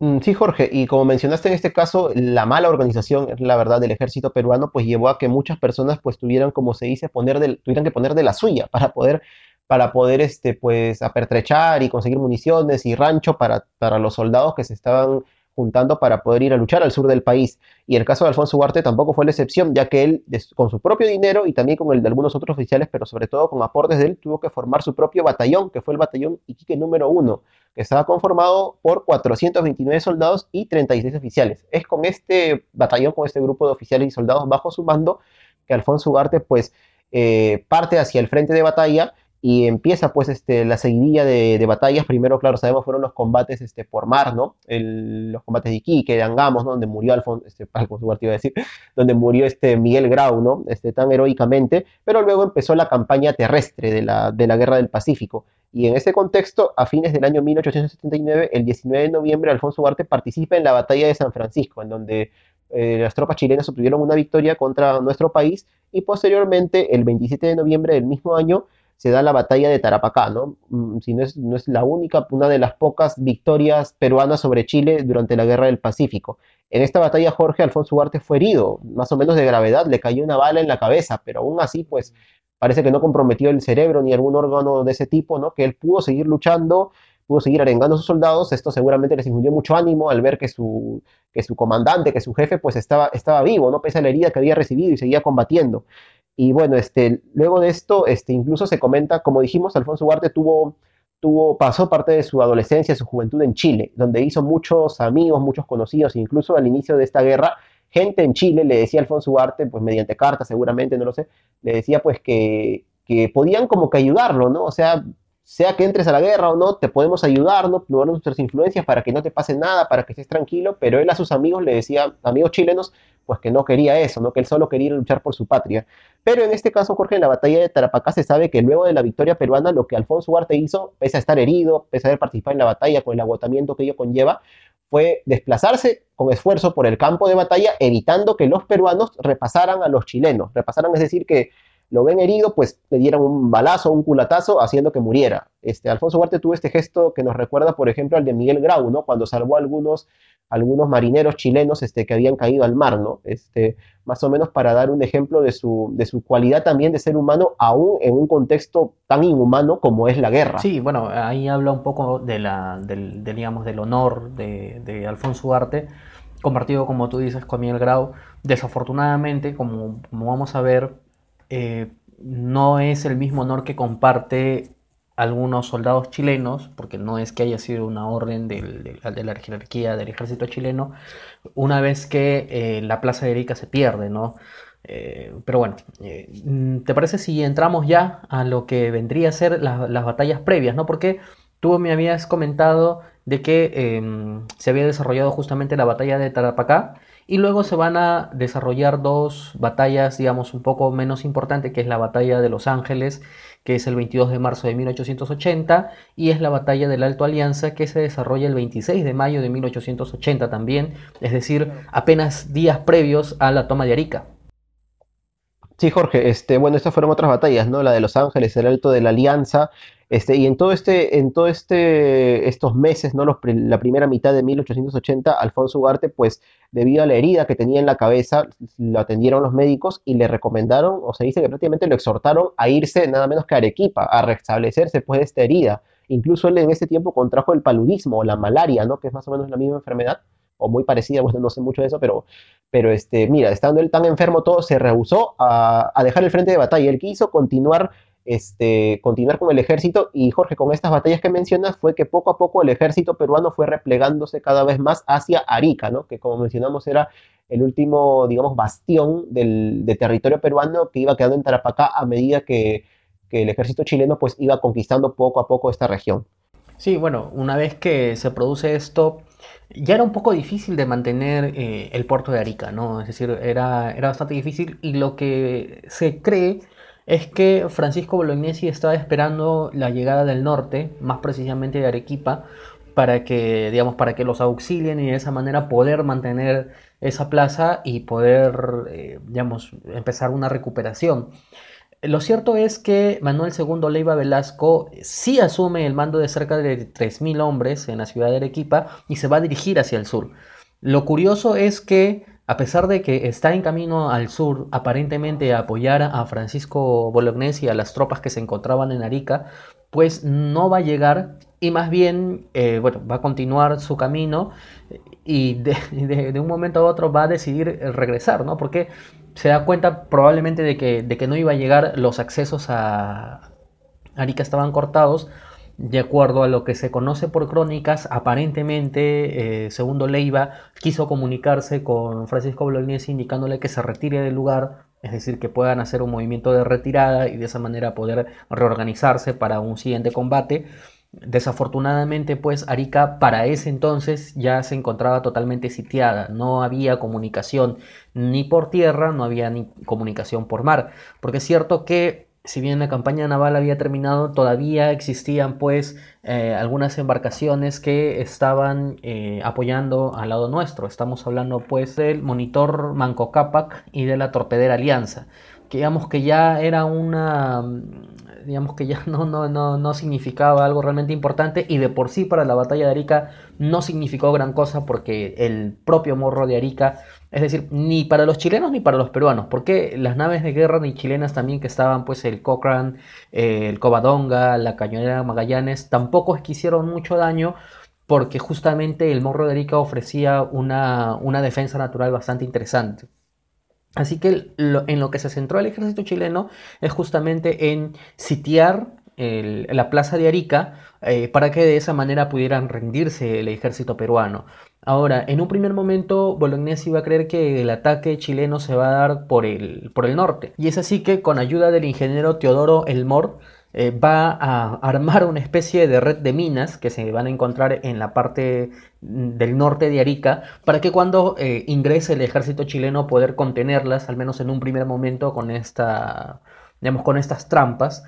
Mm, sí, Jorge, y como mencionaste en este caso, la mala organización, la verdad, del ejército peruano, pues llevó a que muchas personas, pues tuvieran, como se dice, poner tuvieran que poner de la suya para poder para poder este, pues, apertrechar y conseguir municiones y rancho para, para los soldados que se estaban juntando para poder ir a luchar al sur del país. Y el caso de Alfonso Ugarte tampoco fue la excepción, ya que él, con su propio dinero y también con el de algunos otros oficiales, pero sobre todo con aportes de él, tuvo que formar su propio batallón, que fue el batallón Iquique número uno, que estaba conformado por 429 soldados y 36 oficiales. Es con este batallón, con este grupo de oficiales y soldados bajo su mando, que Alfonso Ugarte pues eh, parte hacia el frente de batalla y empieza pues este, la seguidilla de, batallas. Primero, claro, sabemos fueron los combates este, por mar, ¿no? los combates de Iquique, de Angamos, Donde murió Alfonso, este, <laughs> iba a decir, donde murió este Miguel Grau, ¿no? Este, tan heroicamente, pero luego empezó la campaña terrestre de la, de la Guerra del Pacífico. Y en ese contexto, a fines del año 1879, el 19 de noviembre, Alfonso Ugarte participa en la batalla de San Francisco, en donde eh, las tropas chilenas obtuvieron una victoria contra nuestro país y posteriormente, el 27 de noviembre del mismo año, se da la batalla de Tarapacá, ¿no? Mm, si no es, no es la única, una de las pocas victorias peruanas sobre Chile durante la Guerra del Pacífico. En esta batalla Jorge Alfonso Ugarte fue herido, más o menos de gravedad, le cayó una bala en la cabeza, pero aún así, pues parece que no comprometió el cerebro ni algún órgano de ese tipo, ¿no? Que él pudo seguir luchando, pudo seguir arengando a sus soldados, esto seguramente les infundió mucho ánimo al ver que su, que su comandante, que su jefe, pues estaba, estaba vivo, ¿no? Pese a la herida que había recibido y seguía combatiendo. Y bueno, este, luego de esto, este, incluso se comenta, como dijimos, Alfonso Ugarte tuvo, tuvo, pasó parte de su adolescencia, su juventud en Chile, donde hizo muchos amigos, muchos conocidos, incluso al inicio de esta guerra, gente en Chile le decía Alfonso Ugarte, pues mediante cartas seguramente, no lo sé, le decía pues que, que podían como que ayudarlo, ¿no? O sea, sea que entres a la guerra o no, te podemos ayudar, ¿no? nuestras influencias para que no te pase nada, para que estés tranquilo, pero él a sus amigos le decía, amigos chilenos, pues que no quería eso, ¿no? Que él solo quería luchar por su patria. Pero en este caso, Jorge, en la batalla de Tarapacá se sabe que luego de la victoria peruana, lo que Alfonso Ugarte hizo, pese a estar herido, pese a haber participado en la batalla con el agotamiento que ello conlleva, fue desplazarse con esfuerzo por el campo de batalla, evitando que los peruanos repasaran a los chilenos. Repasaran, es decir, que lo ven herido, pues le dieron un balazo, un culatazo, haciendo que muriera. Este, Alfonso Huarte tuvo este gesto que nos recuerda, por ejemplo, al de Miguel Grau, ¿no? Cuando salvó a algunos, algunos marineros chilenos este, que habían caído al mar, ¿no? Este, más o menos para dar un ejemplo de su, de su cualidad también de ser humano, aún en un contexto tan inhumano como es la guerra. Sí, bueno, ahí habla un poco de la, del, digamos, del honor de, de Alfonso Huarte compartido, como tú dices, con Miguel Grau. Desafortunadamente, como, como vamos a ver, eh, no es el mismo honor que comparte algunos soldados chilenos, porque no es que haya sido una orden de la jerarquía del ejército chileno, una vez que eh, la plaza de Erika se pierde, ¿no? Eh, pero bueno, ¿te parece si entramos ya a lo que vendría a ser las batallas previas, ¿no? Porque tú me habías comentado de que em, se había desarrollado justamente la batalla de Tarapacá y luego se van a desarrollar dos batallas, digamos, un poco menos importantes, que es la batalla de Los Ángeles, que es el 22 de marzo de 1880, y es la batalla de la Alto Alianza, que se desarrolla el 26 de mayo de 1880 también, es decir, apenas días previos a la toma de Arica. Sí, Jorge, este, bueno, estas fueron otras batallas, ¿no? La de Los Ángeles, el Alto de la Alianza, este, y en todo este, en todo este, estos meses, ¿no? la primera mitad de 1880, Alfonso Ugarte, pues, debido a la herida que tenía en la cabeza, lo atendieron los médicos y le recomendaron, o se dice que prácticamente lo exhortaron a irse nada menos que a Arequipa, a restablecerse después de esta herida. Incluso él en ese tiempo contrajo el paludismo o la malaria, ¿no? Que es más o menos la misma enfermedad o muy parecida, bueno, no sé mucho de eso, pero, pero este, mira, estando él tan enfermo todo, se rehusó a, a dejar el frente de batalla. Él quiso continuar este, continuar con el ejército y Jorge, con estas batallas que mencionas, fue que poco a poco el ejército peruano fue replegándose cada vez más hacia Arica, ¿no? que como mencionamos era el último, digamos, bastión del, de territorio peruano que iba quedando en Tarapacá a medida que, el ejército chileno pues iba conquistando poco a poco esta región. Sí, bueno, una vez que se produce esto, ya era un poco difícil de mantener eh, el puerto de Arica, ¿no? Es decir, era, era bastante difícil y lo que se cree es que Francisco Bolognesi estaba esperando la llegada del norte, más precisamente de Arequipa, para que, digamos, para que los auxilien y de esa manera poder mantener esa plaza y poder, eh, digamos, empezar una recuperación. Lo cierto es que Manuel II Leiva Velasco sí asume el mando de cerca de 3.000 hombres en la ciudad de Arequipa y se va a dirigir hacia el sur. Lo curioso es que a pesar de que está en camino al sur, aparentemente a apoyar a Francisco Bolognesi y a las tropas que se encontraban en Arica, pues no va a llegar y más bien, eh, bueno, va a continuar su camino y de, <laughs> un momento a otro va a decidir regresar, ¿no? Porque se da cuenta probablemente de que, de que no iba a llegar, los accesos a Arica estaban cortados, de acuerdo a lo que se conoce por crónicas, aparentemente, eh, segundo Leiva quiso comunicarse con Francisco Bolognesi indicándole que se retire del lugar, es decir, que puedan hacer un movimiento de retirada y de esa manera poder reorganizarse para un siguiente combate. Desafortunadamente, pues Arica para ese entonces ya se encontraba totalmente sitiada, no había comunicación ni por tierra, no había ni comunicación por mar, porque es cierto que si bien la campaña naval había terminado, todavía existían pues eh, algunas embarcaciones que estaban eh, apoyando al lado nuestro. Estamos hablando pues del monitor Manco Cápac y de la torpedera Alianza, que digamos que ya era una digamos que ya <laughs> no, no, no, no significaba algo realmente importante y de por sí para la batalla de Arica no significó gran cosa porque el propio morro de Arica es decir, ni para los chilenos ni para los peruanos, porque las naves de guerra ni chilenas también que estaban, pues el Cochrane, el Covadonga, la Cañonera Magallanes, tampoco hicieron mucho daño porque justamente el Morro de Arica ofrecía una, una defensa natural bastante interesante. Así que en lo que se centró el ejército chileno es justamente en sitiar la plaza de Arica eh, para que de esa manera pudieran rendirse el ejército peruano. Ahora, en un primer momento, Bolognesi iba a creer que el ataque chileno se va a dar por el, por el norte. Y es así que, con ayuda del ingeniero Teodoro Elmor, eh, va a armar una especie de red de minas que se van a encontrar en la parte del norte de Arica para que cuando eh, ingrese el ejército chileno poder contenerlas, al menos en un primer momento, con esta, digamos, con estas trampas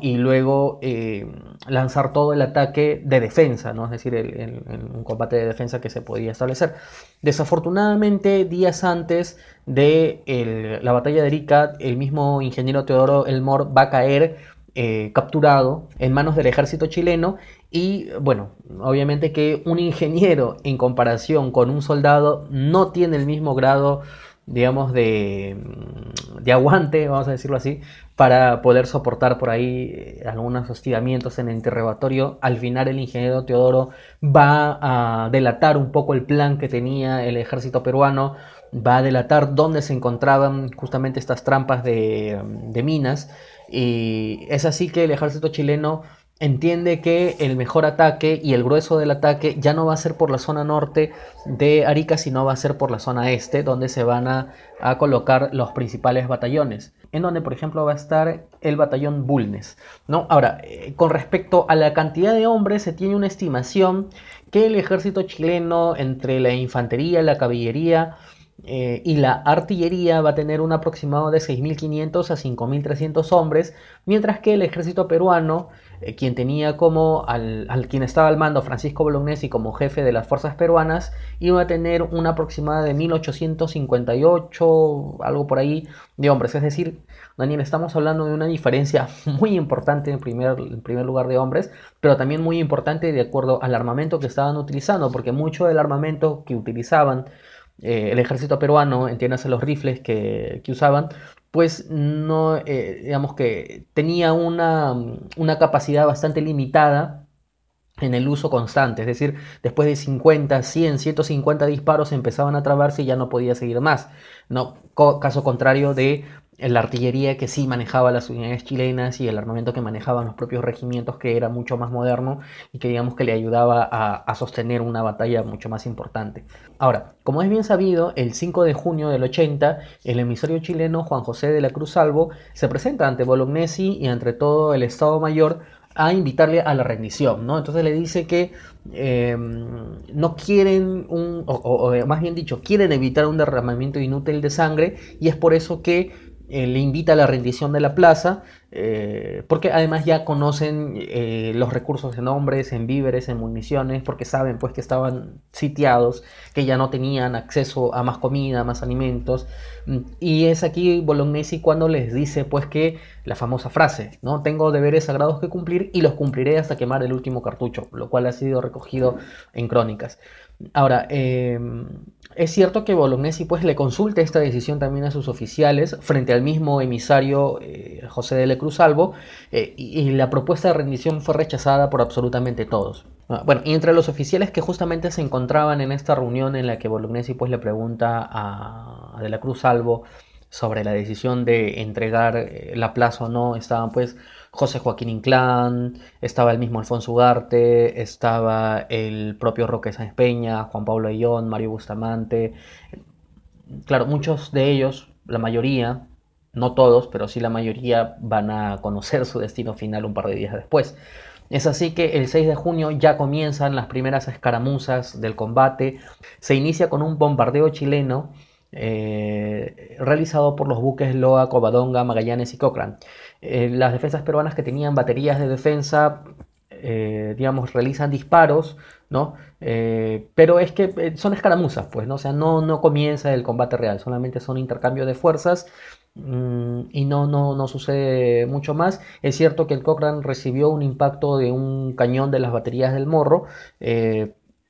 y luego eh, lanzar todo el ataque de defensa, ¿no? Es decir, el, un combate de defensa que se podía establecer. Desafortunadamente, días antes de la batalla de Erika, el mismo ingeniero Teodoro Elmor va a caer eh, capturado en manos del ejército chileno y bueno, obviamente que un ingeniero en comparación con un soldado no tiene el mismo grado digamos, de, de, aguante, vamos a decirlo así, para poder soportar por ahí eh, algunos hostigamientos en el interrogatorio. Al final el ingeniero Teodoro va a delatar un poco el plan que tenía el ejército peruano, va a delatar dónde se encontraban justamente estas trampas de, de minas y es así que el ejército chileno entiende que el mejor ataque y el grueso del ataque ya no va a ser por la zona norte de Arica, sino va a ser por la zona este, donde se van a, colocar los principales batallones. En donde, por ejemplo, va a estar el batallón Bulnes. ¿no? Ahora, eh, con respecto a la cantidad de hombres, se tiene una estimación que el ejército chileno, entre la infantería, la caballería, eh, y la artillería va a tener un aproximado de 6.500 a 5.300 hombres, mientras que el ejército peruano eh, quien tenía como al, quien estaba al mando Francisco Bolognesi como jefe de las fuerzas peruanas, iba a tener una aproximada de 1858, algo por ahí, de hombres. Es decir, Daniel, estamos hablando de una diferencia <laughs> muy importante en primer, en primer lugar de hombres, pero también muy importante de acuerdo al armamento que estaban utilizando, porque mucho del armamento que utilizaban eh, el ejército peruano, entiéndase los rifles que, que usaban, pues no, eh, digamos que tenía una, una, capacidad bastante limitada en el uso constante, es decir, después de 50, 100, 150 disparos empezaban a trabarse y ya no podía seguir más. No, caso contrario de la artillería que sí manejaba las unidades chilenas y el armamento que manejaban los propios regimientos que era mucho más moderno y que digamos que le ayudaba a, sostener una batalla mucho más importante. Ahora, como es bien sabido, el 5 de junio del 80, el emisario chileno Juan José de la Cruz Salvo se presenta ante Bolognesi y ante todo el Estado Mayor a invitarle a la rendición, ¿no? Entonces le dice que em, no quieren un, o, más bien dicho, quieren evitar un derramamiento inútil de sangre y es por eso que eh, le invita a la rendición de la plaza, eh, porque además ya conocen eh, los recursos en hombres, en víveres, en municiones, porque saben pues que estaban sitiados, que ya no tenían acceso a más comida, más alimentos. Mm, y es aquí Bolognesi cuando les dice pues que la famosa frase, ¿no? Tengo deberes sagrados que cumplir y los cumpliré hasta quemar el último cartucho, lo cual ha sido recogido en crónicas. Ahora, em, es cierto que Bolognesi pues le consulte esta decisión también a sus oficiales frente al mismo emisario eh, José de Salvo eh, y, la propuesta de rendición fue rechazada por absolutamente todos. Ah, bueno, y entre los oficiales que justamente se encontraban en esta reunión en la que Bolognesi pues le pregunta a, a De la Cruz Salvo sobre la decisión de entregar eh, la plaza o no, estaban pues José Joaquín Inclán, estaba el mismo Alfonso Ugarte, estaba el propio Roque Sáenz Peña, Juan Pablo Ayón, Mario Bustamante. Claro, muchos de ellos, la mayoría, no todos, pero sí la mayoría van a conocer su destino final un par de días después. Es así que el 6 de junio ya comienzan las primeras escaramuzas del combate. Se inicia con un bombardeo chileno eh, realizado por los buques Loa, Covadonga, Magallanes y Cochrane. Eh, las defensas peruanas que tenían baterías de defensa, eh, digamos, realizan disparos, ¿no? pero es que son escaramuzas, pues, ¿no? O sea, no, no comienza el combate real, solamente son intercambios de fuerzas mm, y no, no, no sucede mucho más. Es cierto que el Cochrane recibió un impacto de un cañón de las baterías del Morro,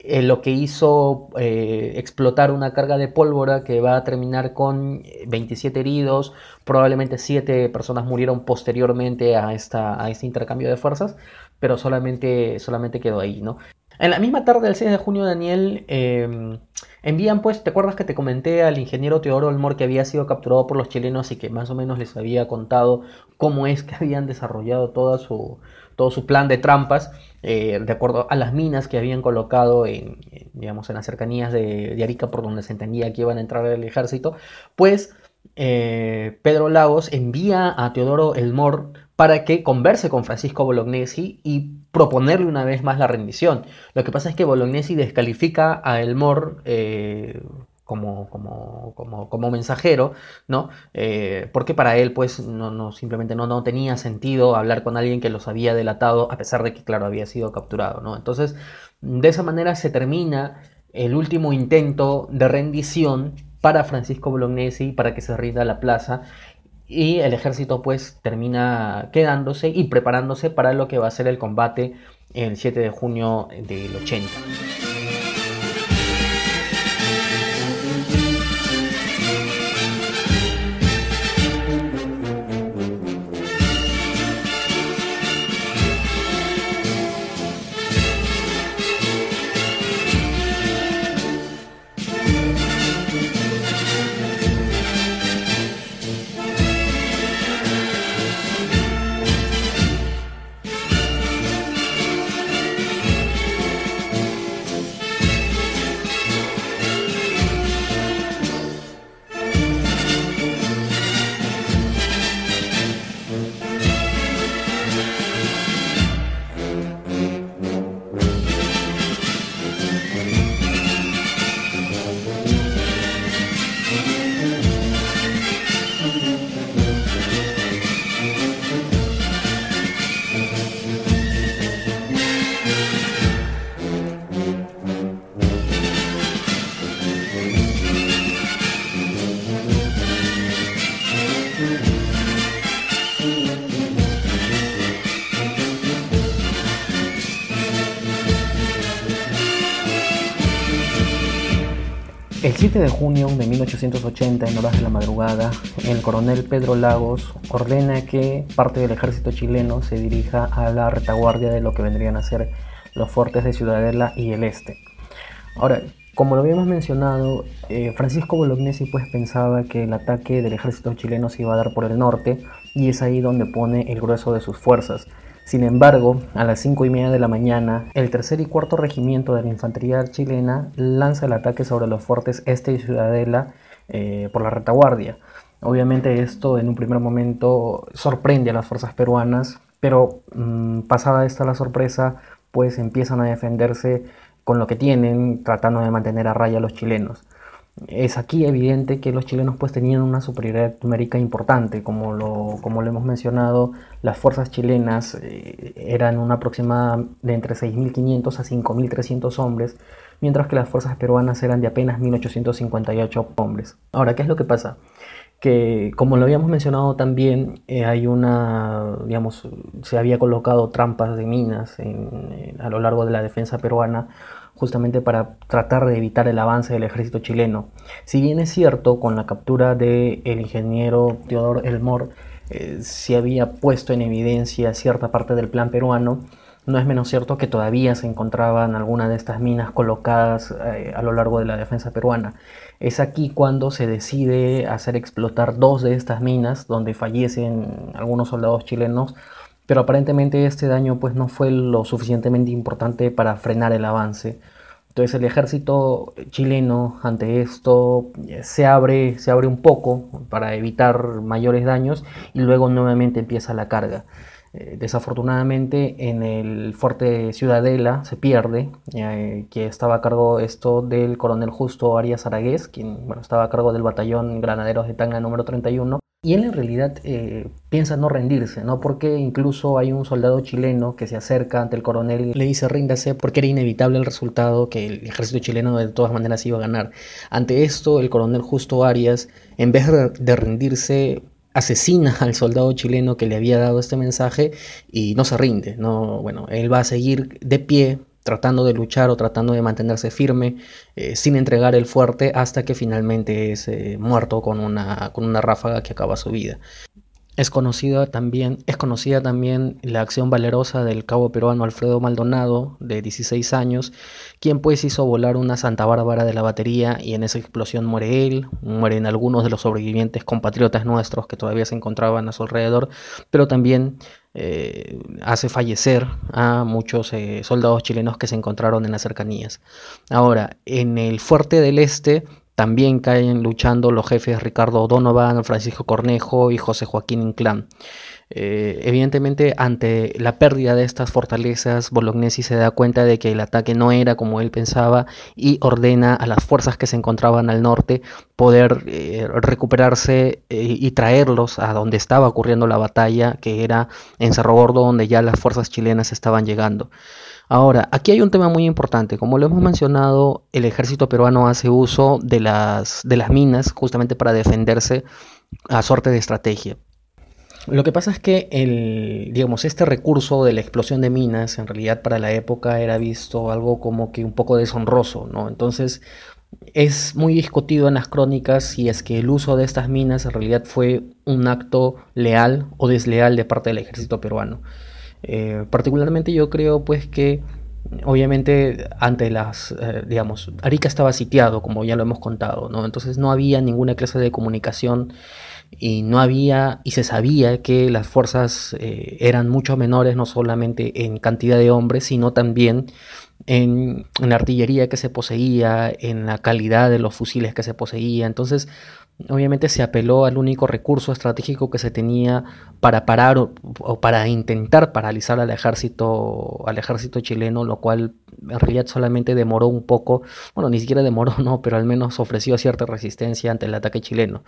eh, lo que hizo eh, explotar una carga de pólvora que va a terminar con 27 eh, heridos, probablemente 7 personas murieron posteriormente a, esta, a este intercambio de fuerzas, pero solamente, solamente quedó ahí, ¿no? En la misma tarde del 6 de junio, Daniel, em, envían pues, ¿te acuerdas que te comenté al ingeniero Teodoro Olmor que había sido capturado por los chilenos y que más o menos les había contado cómo es que habían desarrollado toda su, todo su plan de trampas, eh, de acuerdo a las minas que habían colocado en, digamos, en las cercanías de, Arica, por donde se entendía que iban a entrar el ejército, pues eh, Pedro Lagos envía a Teodoro Elmor para que converse con Francisco Bolognesi y proponerle una vez más la rendición. Lo que pasa es que Bolognesi descalifica a Elmor eh, como, como, como, como mensajero, ¿no? Eh, porque para él, pues, no, no, simplemente no, no tenía sentido hablar con alguien que los había delatado, a pesar de que, claro, había sido capturado, ¿no? Entonces, de esa manera se termina el último intento de rendición para Francisco Bolognesi, para que se rinda la plaza, y el ejército, pues, termina quedándose y preparándose para lo que va a ser el combate el 7 de junio del 80. El 7 de junio de 1880, en horas de la madrugada, el coronel Pedro Lagos ordena que parte del ejército chileno se dirija a la retaguardia de lo que vendrían a ser los fuertes de Ciudadela y el Este. Ahora, como lo habíamos mencionado, eh, Francisco Bolognesi pues pensaba que el ataque del ejército chileno se iba a dar por el norte y es ahí donde pone el grueso de sus fuerzas. Sin embargo, a las 5 y media de la mañana, el tercer y cuarto regimiento de la infantería chilena lanza el ataque sobre los fuertes Este y Ciudadela eh, por la retaguardia. Obviamente esto en un primer momento sorprende a las fuerzas peruanas, pero mm, pasada esta la sorpresa, pues empiezan a defenderse con lo que tienen, tratando de mantener a raya a los chilenos es aquí evidente que los chilenos pues tenían una superioridad numérica importante, como lo, como lo hemos mencionado, las fuerzas chilenas eh, eran una aproximada de entre 6.500 a 5.300 hombres, mientras que las fuerzas peruanas eran de apenas 1.858 hombres. Ahora, ¿qué es lo que pasa? que como lo habíamos mencionado también, eh, hay una, digamos, se había colocado trampas de minas a lo largo de la defensa peruana justamente para tratar de evitar el avance del ejército chileno. Si bien es cierto, con la captura del el ingeniero Teodoro Elmor, eh, se había puesto en evidencia cierta parte del plan peruano, no es menos cierto que todavía se encontraban algunas de estas minas colocadas eh, a lo largo de la defensa peruana. Es aquí cuando se decide hacer explotar dos de estas minas, donde fallecen algunos soldados chilenos, pero aparentemente este daño pues no fue lo suficientemente importante para frenar el avance. Entonces el ejército chileno ante esto eh, se abre, se abre un poco para evitar mayores daños y luego nuevamente empieza la carga. Eh, desafortunadamente en el fuerte Ciudadela se pierde, eh, que estaba a cargo esto del coronel Justo Arias Aragués, quien bueno, estaba a cargo del batallón Granaderos de Tanga número 31. Y él en realidad eh, piensa no rendirse, ¿no? Porque incluso hay un soldado chileno que se acerca ante el coronel y le dice ríndase porque era inevitable el resultado que el ejército chileno de todas maneras iba a ganar. Ante esto, el coronel Justo Arias, en vez de rendirse, asesina al soldado chileno que le había dado este mensaje y no se rinde, no, bueno, él va a seguir de pie tratando de luchar o tratando de mantenerse firme eh, sin entregar el fuerte hasta que finalmente es eh, muerto con una, con una ráfaga que acaba su vida. Es conocida, también, es conocida también la acción valerosa del cabo peruano Alfredo Maldonado, de 16 años, quien pues hizo volar una Santa Bárbara de la batería y en esa explosión muere él, mueren algunos de los sobrevivientes compatriotas nuestros que todavía se encontraban a su alrededor, pero también eh, hace fallecer a muchos eh, soldados chilenos que se encontraron en las cercanías. Ahora, en el fuerte del este también caen luchando los jefes Ricardo Donovan, Francisco Cornejo y José Joaquín Inclán. Eh, evidentemente, ante la pérdida de estas fortalezas, Bolognesi se da cuenta de que el ataque no era como él pensaba y ordena a las fuerzas que se encontraban al norte poder eh, recuperarse eh, y traerlos a donde estaba ocurriendo la batalla, que era en Cerro Gordo, donde ya las fuerzas chilenas estaban llegando. Ahora, aquí hay un tema muy importante. Como lo hemos mencionado, el ejército peruano hace uso de las, minas justamente para defenderse a suerte de estrategia. Lo que pasa es que el, digamos, este recurso de la explosión de minas en realidad para la época era visto algo como que un poco deshonroso, ¿no? Entonces es muy discutido en las crónicas si es que el uso de estas minas en realidad fue un acto leal o desleal de parte del ejército peruano. Eh, particularmente yo creo pues que obviamente ante las, eh, digamos, Arica estaba sitiado, como ya lo hemos contado, ¿no? Entonces no había ninguna clase de comunicación y no había, y se sabía que las fuerzas eh, eran mucho menores, no solamente en cantidad de hombres, sino también en, en, la artillería que se poseía, en la calidad de los fusiles que se poseía. Entonces, obviamente se apeló al único recurso estratégico que se tenía para parar o, para intentar paralizar al ejército, al ejército chileno, lo cual en solamente demoró un poco, bueno, ni siquiera demoró, <laughs> no, pero al menos ofreció cierta resistencia ante el ataque chileno.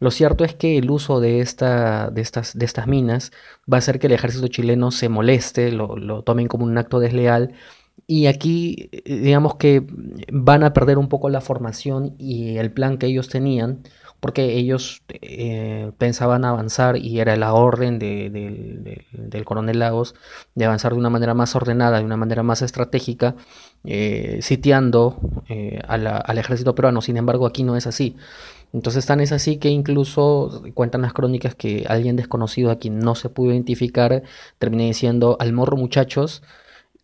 Lo cierto es que el uso de, esta, de, estas, de estas minas va a hacer que el ejército chileno se moleste, lo, lo tomen como un acto desleal y aquí, eh, digamos que van a perder un poco la formación y el plan que ellos tenían, porque ellos eh, pensaban avanzar y era la orden del coronel Lagos de avanzar de una manera más ordenada, de una manera más estratégica, eh, sitiando al ejército peruano. Sin embargo, aquí no es así. Entonces tan es así que incluso cuentan las crónicas que alguien desconocido a quien no se pudo identificar termina diciendo al morro muchachos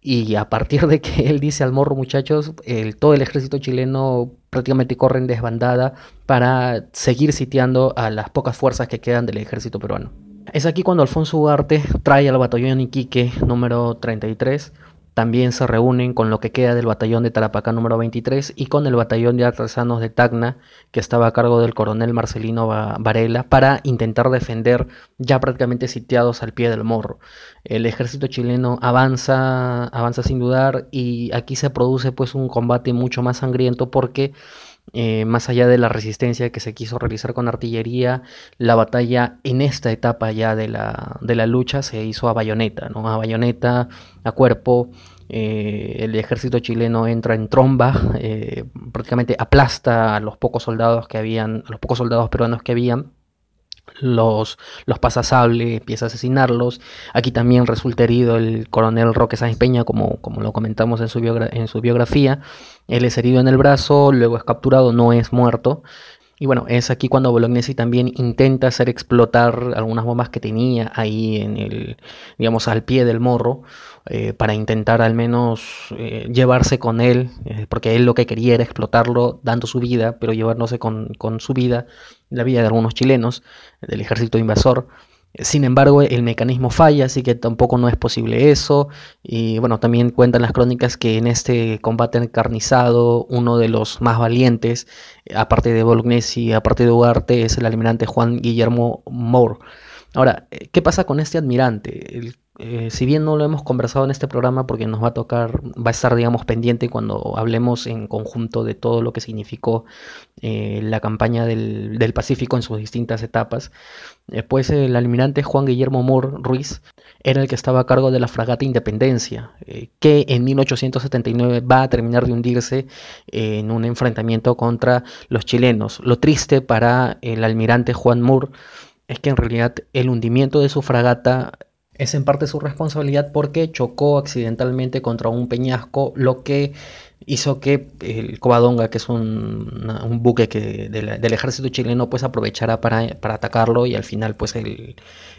y a partir de que <laughs> él dice al morro, muchachos, todo el ejército chileno prácticamente corre en desbandada para seguir sitiando a las pocas fuerzas que quedan del ejército peruano. Es aquí cuando Alfonso Ugarte trae al batallón Iquique número 33 también se reúnen con lo que queda del batallón de Tarapacá número 23 y con el batallón de artesanos de Tacna, que estaba a cargo del coronel Marcelino Varela, para intentar defender ya prácticamente sitiados al pie del morro. El ejército chileno avanza, avanza sin dudar y aquí se produce pues un combate mucho más sangriento porque eh, más allá de la resistencia que se quiso realizar con artillería, la batalla en esta etapa ya de la, de la lucha se hizo a bayoneta, ¿no? A bayoneta, a cuerpo. Eh, el ejército chileno entra en tromba, eh, prácticamente aplasta a los pocos soldados que habían, a los pocos soldados peruanos que habían los, los pasa sable, empieza a asesinarlos. Aquí también resulta herido el coronel Roque Sáenz Peña, como, como lo comentamos en su, en su biografía. Él es herido en el brazo, luego es capturado, no es muerto. Y bueno, es aquí cuando Bolognesi también intenta hacer explotar algunas bombas que tenía ahí en el, digamos, al pie del morro, eh, para intentar al menos eh, llevarse con él, eh, porque él lo que quería era explotarlo dando su vida, pero llevándose con, con su vida la vida de algunos chilenos del ejército invasor. Sin embargo, el mecanismo falla, así que tampoco no es posible eso. Y bueno, también cuentan las crónicas que en este combate encarnizado, uno de los más valientes, aparte de Bolognesi, aparte de Ugarte, es el almirante Juan Guillermo Moore. Ahora, ¿qué pasa con este almirante? Eh, si bien no lo hemos conversado en este programa porque nos va a tocar, va a estar, digamos, pendiente cuando hablemos en conjunto de todo lo que significó eh, la campaña del, Pacífico en sus distintas etapas, pues el almirante Juan Guillermo Moore Ruiz era el que estaba a cargo de la fragata Independencia, eh, que en 1879 va a terminar de hundirse en un enfrentamiento contra los chilenos. Lo triste para el almirante Juan Moore es que en realidad el hundimiento de su fragata es en parte su responsabilidad porque chocó accidentalmente contra un peñasco, lo que hizo que el Covadonga, que es un, buque que del ejército chileno, pues aprovechara para, atacarlo y al final pues el,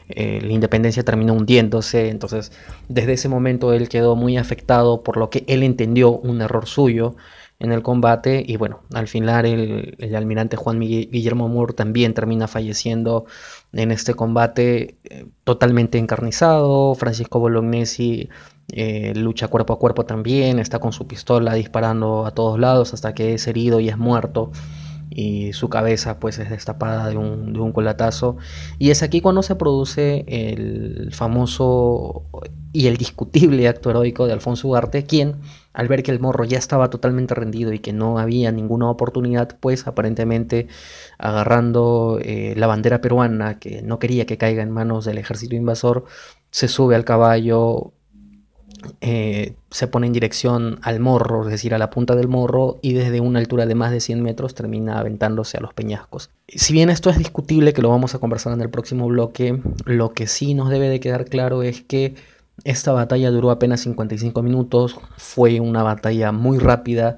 la Independencia terminó hundiéndose. Entonces desde ese momento él quedó muy afectado por lo que él entendió un error suyo en el combate y bueno, al final el, almirante Juan Guillermo Moore también termina falleciendo en este combate eh, totalmente encarnizado, Francisco Bolognesi eh, lucha cuerpo a cuerpo también, está con su pistola disparando a todos lados hasta que es herido y es muerto. Y su cabeza pues es destapada de un, de un colatazo. Y es aquí cuando se produce el famoso y el discutible acto heroico de Alfonso Ugarte quien al ver que el morro ya estaba totalmente rendido y que no había ninguna oportunidad, pues aparentemente agarrando eh, la bandera peruana, que no quería que caiga en manos del ejército invasor, se sube al caballo, eh, se pone en dirección al morro, es decir, a la punta del morro, y desde una altura de más de 100 metros termina aventándose a los peñascos. Si bien esto es discutible, que lo vamos a conversar en el próximo bloque, lo que sí nos debe de quedar claro es que esta batalla duró apenas 55 minutos, fue una batalla muy rápida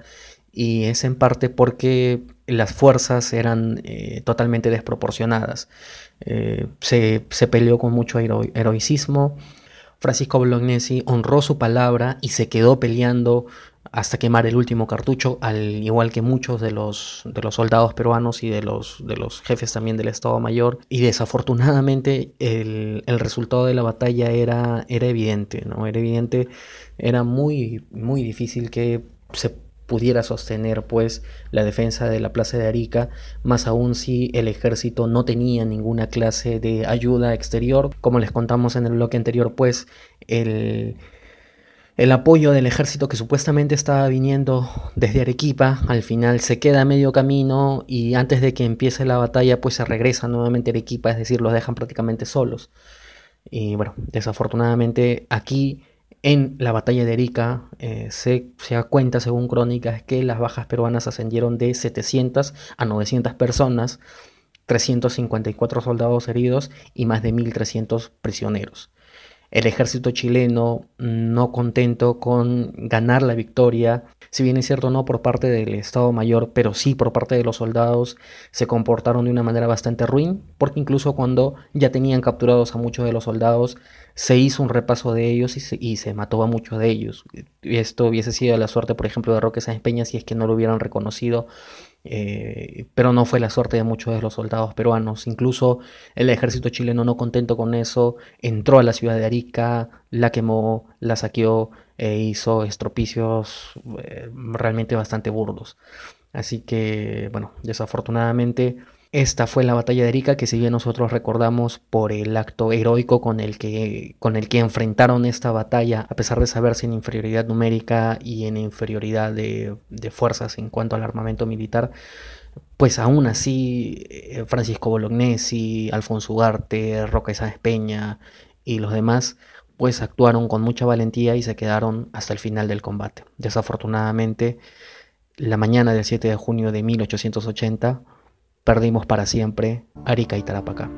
y es en parte porque las fuerzas eran eh, totalmente desproporcionadas. Eh, se, peleó con mucho heroicismo. Francisco Bolognesi honró su palabra y se quedó peleando hasta quemar el último cartucho, al igual que muchos de los, de los soldados peruanos y de los, de los jefes también del Estado Mayor. Y desafortunadamente el, resultado de la batalla era, era evidente, ¿no? Era evidente, era muy, muy difícil que se pudiera sostener pues la defensa de la plaza de Arica, más aún si el ejército no tenía ninguna clase de ayuda exterior. Como les contamos en el bloque anterior, pues el el apoyo del ejército que supuestamente estaba viniendo desde Arequipa, al final se queda a medio camino y antes de que empiece la batalla pues se regresa nuevamente a Arequipa, es decir, los dejan prácticamente solos. Y bueno, desafortunadamente aquí en la batalla de Arica eh, se, se, da cuenta, según crónicas, que las bajas peruanas ascendieron de 700 a 900 personas, 354 soldados heridos y más de 1.300 prisioneros. El ejército chileno, no contento con ganar la victoria, si bien es cierto no por parte del Estado Mayor, pero sí por parte de los soldados, se comportaron de una manera bastante ruin, porque incluso cuando ya tenían capturados a muchos de los soldados, se hizo un repaso de ellos y se, mató a muchos de ellos. Esto hubiese sido la suerte, por ejemplo, de Roque Sáenz Peña si es que no lo hubieran reconocido eh, pero no fue la suerte de muchos de los soldados peruanos. Incluso el ejército chileno, no contento con eso, entró a la ciudad de Arica, la quemó, la saqueó e hizo estropicios eh, realmente bastante burdos. Así que, bueno, desafortunadamente esta fue la batalla de Arica que si bien nosotros recordamos por el acto heroico con el que, con el que enfrentaron esta batalla, a pesar de saberse en inferioridad numérica y en inferioridad de, fuerzas en cuanto al armamento militar, pues aún así eh, Francisco Bolognesi, Alfonso Ugarte, Roca Sáenz Peña y los demás pues actuaron con mucha valentía y se quedaron hasta el final del combate. Desafortunadamente, la mañana del 7 de junio de 1880 perdimos para siempre Arica y Tarapacá.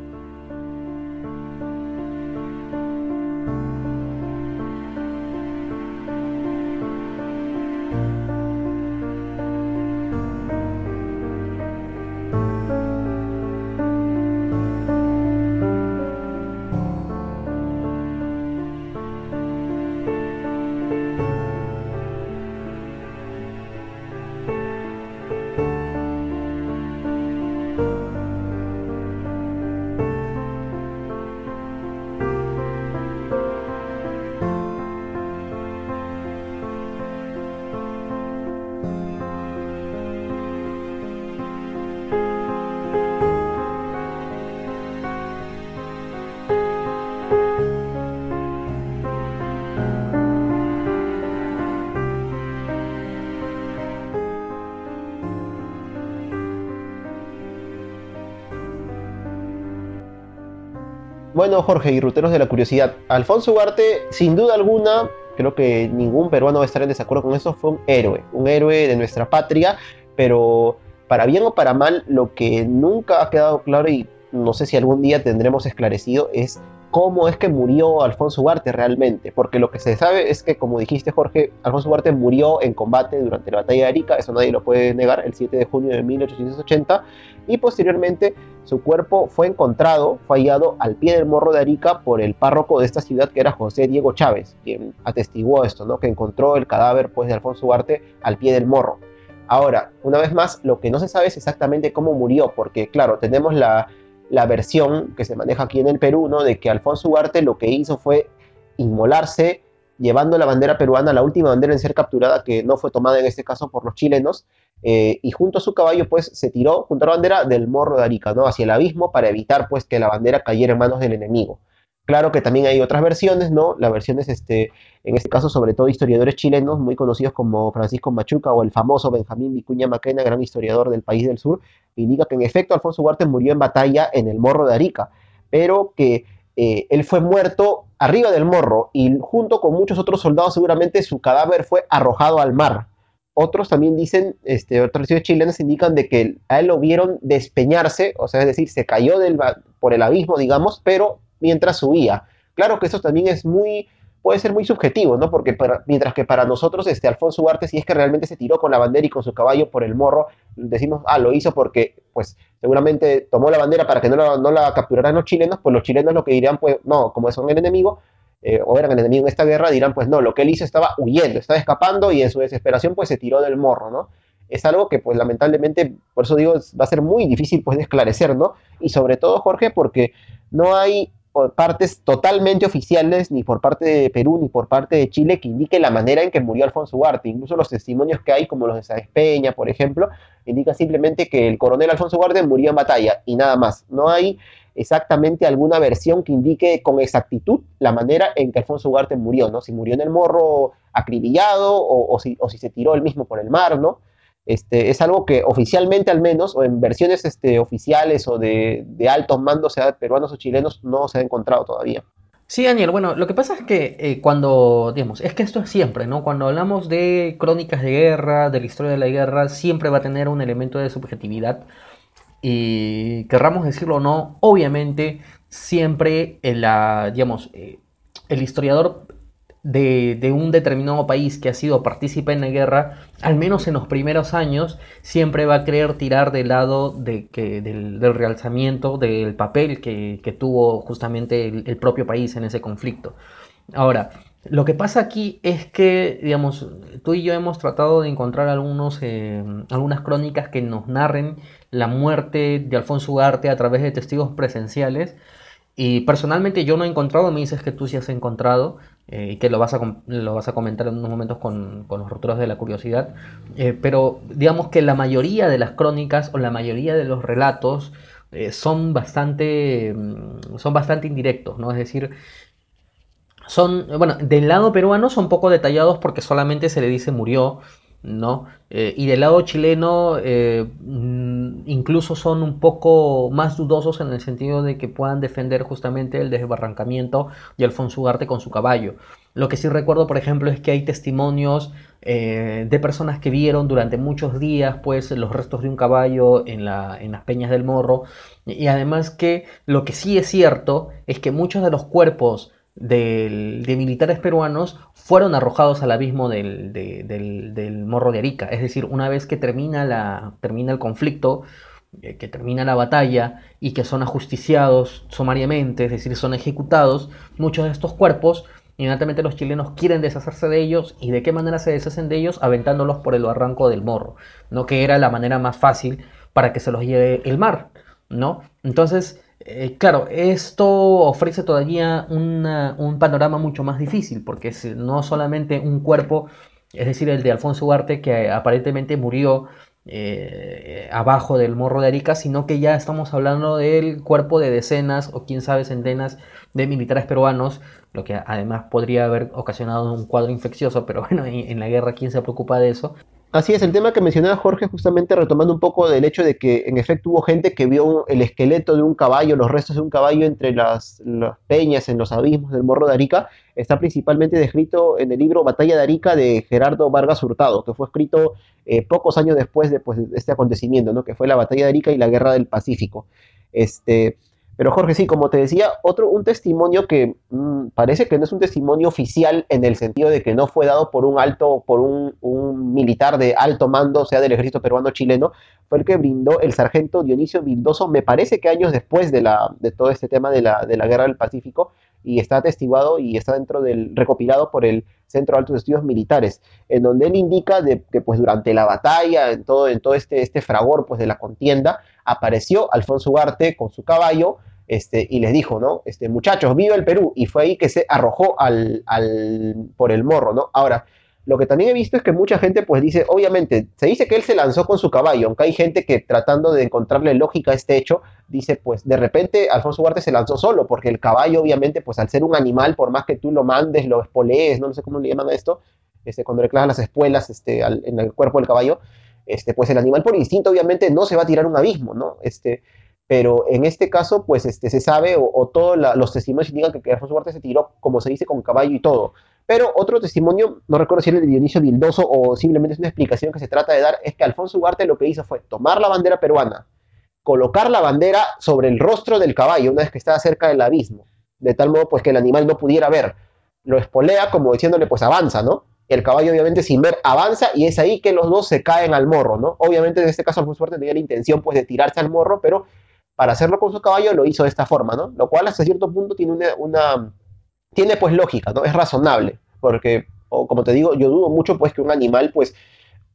Bueno, Jorge y ruteros de la curiosidad, Alfonso Ugarte, sin duda alguna, creo que ningún peruano va a estar en desacuerdo con eso, fue un héroe, un héroe de nuestra patria, pero para bien o para mal, lo que nunca ha quedado claro y no sé si algún día tendremos esclarecido es cómo es que murió Alfonso Ugarte realmente, porque lo que se sabe es que, como dijiste Jorge, Alfonso Ugarte murió en combate durante la batalla de Arica, eso nadie lo puede negar, el 7 de junio de 1880, y posteriormente su cuerpo fue encontrado, fue hallado al pie del morro de Arica por el párroco de esta ciudad que era José Diego Chávez, quien atestiguó esto, ¿no? que encontró el cadáver pues, de Alfonso Ugarte al pie del morro. Ahora, una vez más, lo que no se sabe es exactamente cómo murió, porque claro, tenemos la, la versión que se maneja aquí en el Perú, ¿no? De que Alfonso Ugarte lo que hizo fue inmolarse llevando la bandera peruana, la última bandera en ser capturada, que no fue tomada en este caso por los chilenos, eh, y junto a su caballo, pues, se tiró junto a la bandera del morro de Arica, ¿no? Hacia el abismo para evitar, pues, que la bandera cayera en manos del enemigo. Claro que también hay otras versiones, ¿no? La versión es, este, en este caso, sobre todo historiadores chilenos, muy conocidos como Francisco Machuca o el famoso Benjamín Vicuña Maquena, gran historiador del país del sur, indica que en efecto Alfonso Ugarte murió en batalla en el Morro de Arica, pero que eh, él fue muerto arriba del morro y junto con muchos otros soldados seguramente su cadáver fue arrojado al mar. Otros también dicen, este, otras versiones chilenas indican de que a él lo vieron despeñarse, o sea, es decir, se cayó del, por el abismo, digamos, pero mientras subía. Claro que eso también es muy, puede ser muy subjetivo, ¿no? Porque mientras que para nosotros, este Alfonso Ugarte, si es que realmente se tiró con la bandera y con su caballo por el morro, decimos, ah, lo hizo porque, pues, seguramente tomó la bandera para que no la, no la capturaran los chilenos, pues los chilenos lo que dirían, pues, no, como son el enemigo, eh, o eran el enemigo en esta guerra, dirán, pues no, lo que él hizo estaba huyendo, estaba escapando y en su desesperación, pues, se tiró del morro, ¿no? Es algo que, pues, lamentablemente, por eso digo, va a ser muy difícil, pues, de esclarecer, ¿no? Y sobre todo, Jorge, porque no hay partes totalmente oficiales, ni por parte de Perú ni por parte de Chile, que indique la manera en que murió Alfonso Ugarte. Incluso los testimonios que hay, como los de Sáenz Peña, por ejemplo, indican simplemente que el coronel Alfonso Ugarte murió en batalla y nada más. No hay exactamente alguna versión que indique con exactitud la manera en que Alfonso Ugarte murió, ¿no? Si murió en el morro acribillado o, si, o si se tiró él mismo por el mar, ¿no? Este, es algo que oficialmente al menos, o en versiones este, oficiales o de, altos mandos, sea peruanos o chilenos, no se ha encontrado todavía. Sí, Daniel, bueno, lo que pasa es que eh, cuando, digamos, es que esto es siempre, ¿no? Cuando hablamos de crónicas de guerra, de la historia de la guerra, siempre va a tener un elemento de subjetividad. Y querramos decirlo o no, obviamente siempre digamos, eh, el historiador de, un determinado país que ha sido partícipe en la guerra, al menos en los primeros años, siempre va a querer tirar del lado de que, del, realzamiento del papel que, tuvo justamente el, propio país en ese conflicto. Ahora, lo que pasa aquí es que, digamos, tú y yo hemos tratado de encontrar algunos, eh, algunas crónicas que nos narren la muerte de Alfonso Ugarte a través de testigos presenciales. Y personalmente yo no he encontrado, me dices que tú sí has encontrado, eh, que lo vas, a, lo vas a comentar en unos momentos con, con los roturos de la curiosidad, eh, pero digamos que la mayoría de las crónicas o la mayoría de los relatos eh, son, bastante, mm, son bastante indirectos, ¿no? Es decir, son, bueno, del lado peruano son poco detallados porque solamente se le dice murió, ¿no? Eh, y del lado chileno eh, mm, incluso son un poco más dudosos en el sentido de que puedan defender justamente el desbarrancamiento de Alfonso Ugarte con su caballo. Lo que sí recuerdo, por ejemplo, es que hay testimonios eh, de personas que vieron durante muchos días pues, los restos de un caballo en, la, en las peñas del morro. Y además que lo que sí es cierto es que muchos de los cuerpos de militares peruanos fueron arrojados al abismo del, morro de Arica. Es decir, una vez que termina, la, termina el conflicto, eh, que termina la batalla y que son ajusticiados sumariamente, es decir, son ejecutados, muchos de estos cuerpos, inmediatamente los chilenos quieren deshacerse de ellos y de qué manera se deshacen de ellos, aventándolos por el barranco del morro, ¿no? que era la manera más fácil para que se los lleve el mar. ¿no? Entonces, eh, claro, esto ofrece todavía un panorama mucho más difícil, porque no solamente un cuerpo, es decir, el de Alfonso Ugarte, que aparentemente murió eh, abajo del morro de Arica, sino que ya estamos hablando del cuerpo de decenas o quién sabe centenas de militares peruanos, lo que además podría haber ocasionado un cuadro infeccioso, pero <laughs> bueno, en, la guerra, ¿quién se preocupa de eso? Así es, el tema que mencionaba Jorge, justamente retomando un poco del hecho de que en efecto hubo gente que vio el esqueleto de un caballo, los restos de un caballo entre las, peñas, en los abismos del Morro de Arica, está principalmente descrito en el libro Batalla de Arica de Gerardo Vargas Hurtado, que fue escrito eh, pocos años después de, pues, de, este acontecimiento, ¿no? que fue la Batalla de Arica y la Guerra del Pacífico. Este, pero Jorge, sí, como te decía, otro, un testimonio que mm, parece que no es un testimonio oficial en el sentido de que no fue dado por un alto, por un, militar de alto mando, sea del ejército peruano chileno, fue el que brindó el sargento Dionisio Vildoso, me parece que años después de, la, de todo este tema de la, de la guerra del Pacífico, y está atestiguado y está dentro del recopilado por el Centro de Altos Estudios Militares, en donde él indica de, que pues durante la batalla, en todo, en todo este, este fragor pues de la contienda, apareció Alfonso Ugarte con su caballo este, y les dijo, ¿no? Este, muchachos, viva el Perú, y fue ahí que se arrojó al, por el morro, ¿no? Ahora, lo que también he visto es que mucha gente pues dice, obviamente, se dice que él se lanzó con su caballo, aunque hay gente que tratando de encontrarle lógica a este hecho, dice pues de repente Alfonso Ugarte se lanzó solo, porque el caballo obviamente pues al ser un animal, por más que tú lo mandes, lo espolees, no, sé cómo le llaman a esto, este, cuando le las espuelas este, en el cuerpo del caballo, este, pues el animal por instinto obviamente no se va a tirar un abismo, ¿no? Este, pero en este caso, pues este, se sabe, o, todos los testimonios indican que, Alfonso Ugarte se tiró, como se dice, con caballo y todo. Pero otro testimonio, no recuerdo si era de Dionisio Vildoso o simplemente es una explicación que se trata de dar, es que Alfonso Ugarte lo que hizo fue tomar la bandera peruana, colocar la bandera sobre el rostro del caballo una vez que estaba cerca del abismo, de tal modo pues que el animal no pudiera ver. Lo espolea como diciéndole pues avanza, ¿no? El caballo obviamente sin ver avanza y es ahí que los dos se caen al morro, ¿no? Obviamente en este caso Alfonso Ugarte tenía la intención pues de tirarse al morro, pero para hacerlo con su caballo lo hizo de esta forma, ¿no? Lo cual hasta cierto punto tiene una, tiene pues lógica, ¿no? Es razonable, porque, como te digo, yo dudo mucho pues que un animal pues,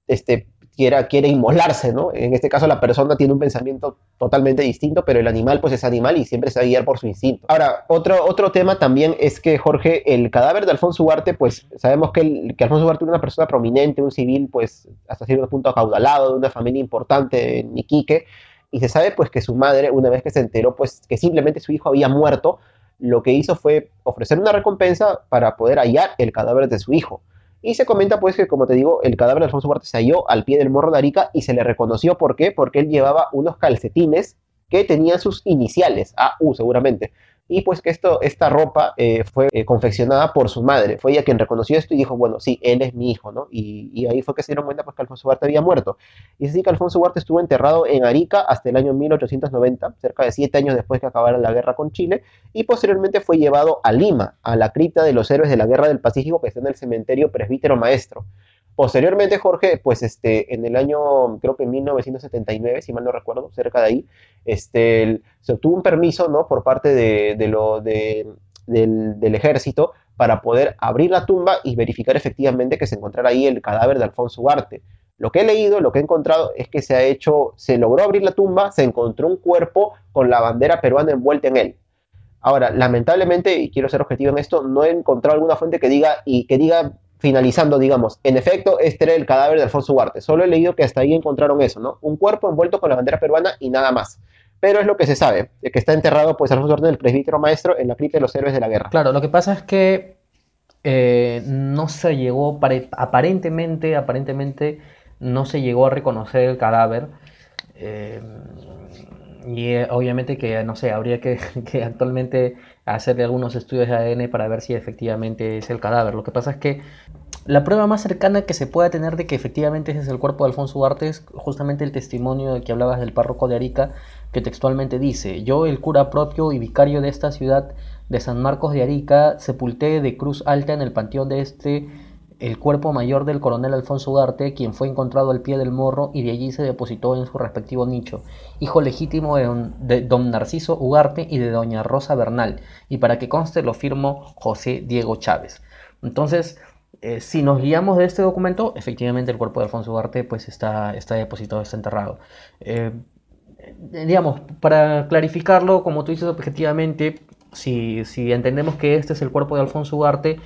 este, quiera, quiere inmolarse, ¿no? En este caso la persona tiene un pensamiento totalmente distinto, pero el animal pues es animal y siempre se va a guiar por su instinto. Ahora, otro, otro tema también es que Jorge, el cadáver de Alfonso Ugarte, pues sabemos que, que Alfonso Ugarte era una persona prominente, un civil pues hasta cierto punto acaudalado, de una familia importante en Iquique, y se sabe pues que su madre, una vez que se enteró pues que simplemente su hijo había muerto, lo que hizo fue ofrecer una recompensa para poder hallar el cadáver de su hijo. Y se comenta pues que, como te digo, el cadáver de Alfonso Ugarte se halló al pie del morro de Arica y se le reconoció. ¿Por qué? Porque él llevaba unos calcetines que tenían sus iniciales, AU seguramente y pues que esto, esta ropa eh, fue eh, confeccionada por su madre. Fue ella quien reconoció esto y dijo, bueno, sí, él es mi hijo, ¿no? Y, ahí fue que se dieron cuenta pues, que Alfonso Ugarte había muerto. Y así que Alfonso Ugarte estuvo enterrado en Arica hasta el año 1890, cerca de siete años después que acabara la guerra con Chile, y posteriormente fue llevado a Lima, a la cripta de los héroes de la Guerra del Pacífico que está en el cementerio Presbítero Maestro. Posteriormente, Jorge, pues este, en el año, creo que en 1979, si mal no recuerdo, cerca de ahí, este, se obtuvo un permiso, ¿no? Por parte de, lo, del, ejército para poder abrir la tumba y verificar efectivamente que se encontrara ahí el cadáver de Alfonso Ugarte. Lo que he leído, lo que he encontrado es que se ha hecho, se logró abrir la tumba, se encontró un cuerpo con la bandera peruana envuelta en él. Ahora, lamentablemente, y quiero ser objetivo en esto, no he encontrado alguna fuente que diga y que diga finalizando, digamos, en efecto, este era el cadáver de Alfonso Ugarte. Solo he leído que hasta ahí encontraron eso, ¿no? Un cuerpo envuelto con la bandera peruana y nada más. Pero es lo que se sabe, de que está enterrado, pues, Alfonso Ugarte, el presbítero maestro, en la cripta de los héroes de la guerra. Claro, lo que pasa es que eh, no se llegó, aparentemente, aparentemente, no se llegó a reconocer el cadáver. Eh, y eh, obviamente que, no sé, habría que, <laughs> que, actualmente hacerle algunos estudios de ADN para ver si efectivamente es el cadáver. Lo que pasa es que la prueba más cercana que se pueda tener de que efectivamente ese es el cuerpo de Alfonso Ugarte es justamente el testimonio de que hablabas del párroco de Arica, que textualmente dice, yo el cura propio y vicario de esta ciudad de San Marcos de Arica, sepulté de cruz alta en el panteón de este el cuerpo mayor del coronel Alfonso Ugarte, quien fue encontrado al pie del morro y de allí se depositó en su respectivo nicho, hijo legítimo de don, Narciso Ugarte y de doña Rosa Bernal, y para que conste lo firmó José Diego Chávez. Entonces, eh, si nos guiamos de este documento, efectivamente el cuerpo de Alfonso Ugarte pues está, está depositado, está enterrado. Eh, digamos, para clarificarlo, como tú dices objetivamente, si, si entendemos que este es el cuerpo de Alfonso Ugarte,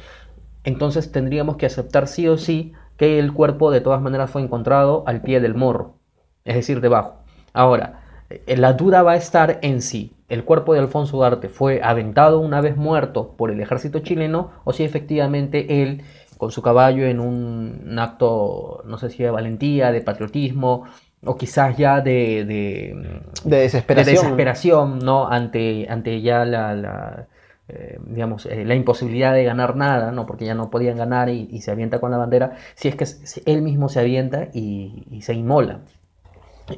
entonces tendríamos que aceptar sí o sí que el cuerpo de todas maneras fue encontrado al pie del morro, es decir, debajo. Ahora, eh, la duda va a estar en si el cuerpo de Alfonso Ugarte fue aventado una vez muerto por el ejército chileno o si efectivamente él con su caballo en un, un acto, no sé si de valentía, de patriotismo, o quizás ya de, de, De desesperación. de desesperación, ¿no? Ante, ante ya la, la, eh, digamos, eh, la imposibilidad de ganar nada, ¿no? Porque ya no podían ganar y, se avienta con la bandera, si es que él mismo se avienta y, se inmola.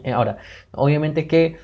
Eh, Ahora, obviamente que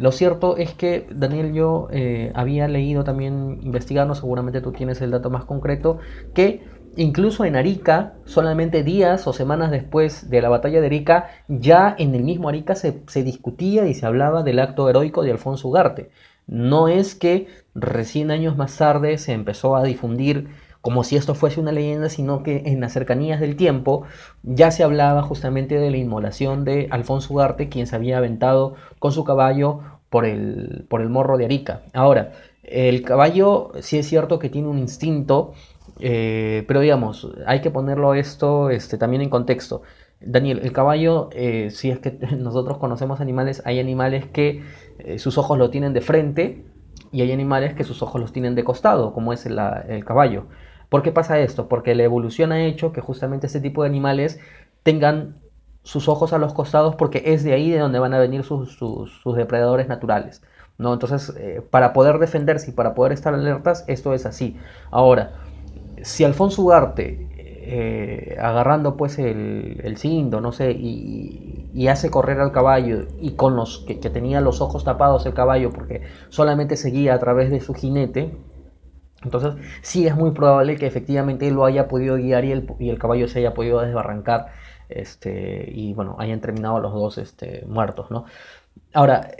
lo cierto es que, Daniel, yo había leído también, investigando, seguramente tú tienes el dato más concreto, que incluso en Arica, solamente días o semanas después de la batalla de Arica, ya en el mismo Arica se, se discutía y se hablaba del acto heroico de Alfonso Ugarte. No es que recién años más tarde se empezó a difundir como si esto fuese una leyenda, sino que en las cercanías del tiempo ya se hablaba justamente de la inmolación de Alfonso Ugarte, quien se había aventado con su caballo por el, por el morro de Arica. Ahora, el caballo sí es cierto que tiene un instinto, eh, pero digamos, hay que ponerlo esto este, también en contexto. Daniel, el caballo, eh, si es que <laughs> nosotros conocemos animales, hay animales que eh, sus ojos lo tienen de frente y hay animales que sus ojos los tienen de costado, como es el, caballo. ¿Por qué pasa esto? Porque la evolución ha hecho que justamente este tipo de animales tengan sus ojos a los costados porque es de ahí de donde van a venir sus depredadores naturales. ¿no? Entonces, eh, para poder defenderse y para poder estar alertas, esto es así. Ahora, si Alfonso Ugarte, eh, agarrando pues el, el cinto, no sé, y, y, hace correr al caballo y con los que, tenía los ojos tapados el caballo porque solamente seguía a través de su jinete, entonces sí es muy probable que efectivamente lo haya podido guiar y el, y el caballo se haya podido desbarrancar este, y bueno, hayan terminado los dos este, muertos, ¿no? Ahora,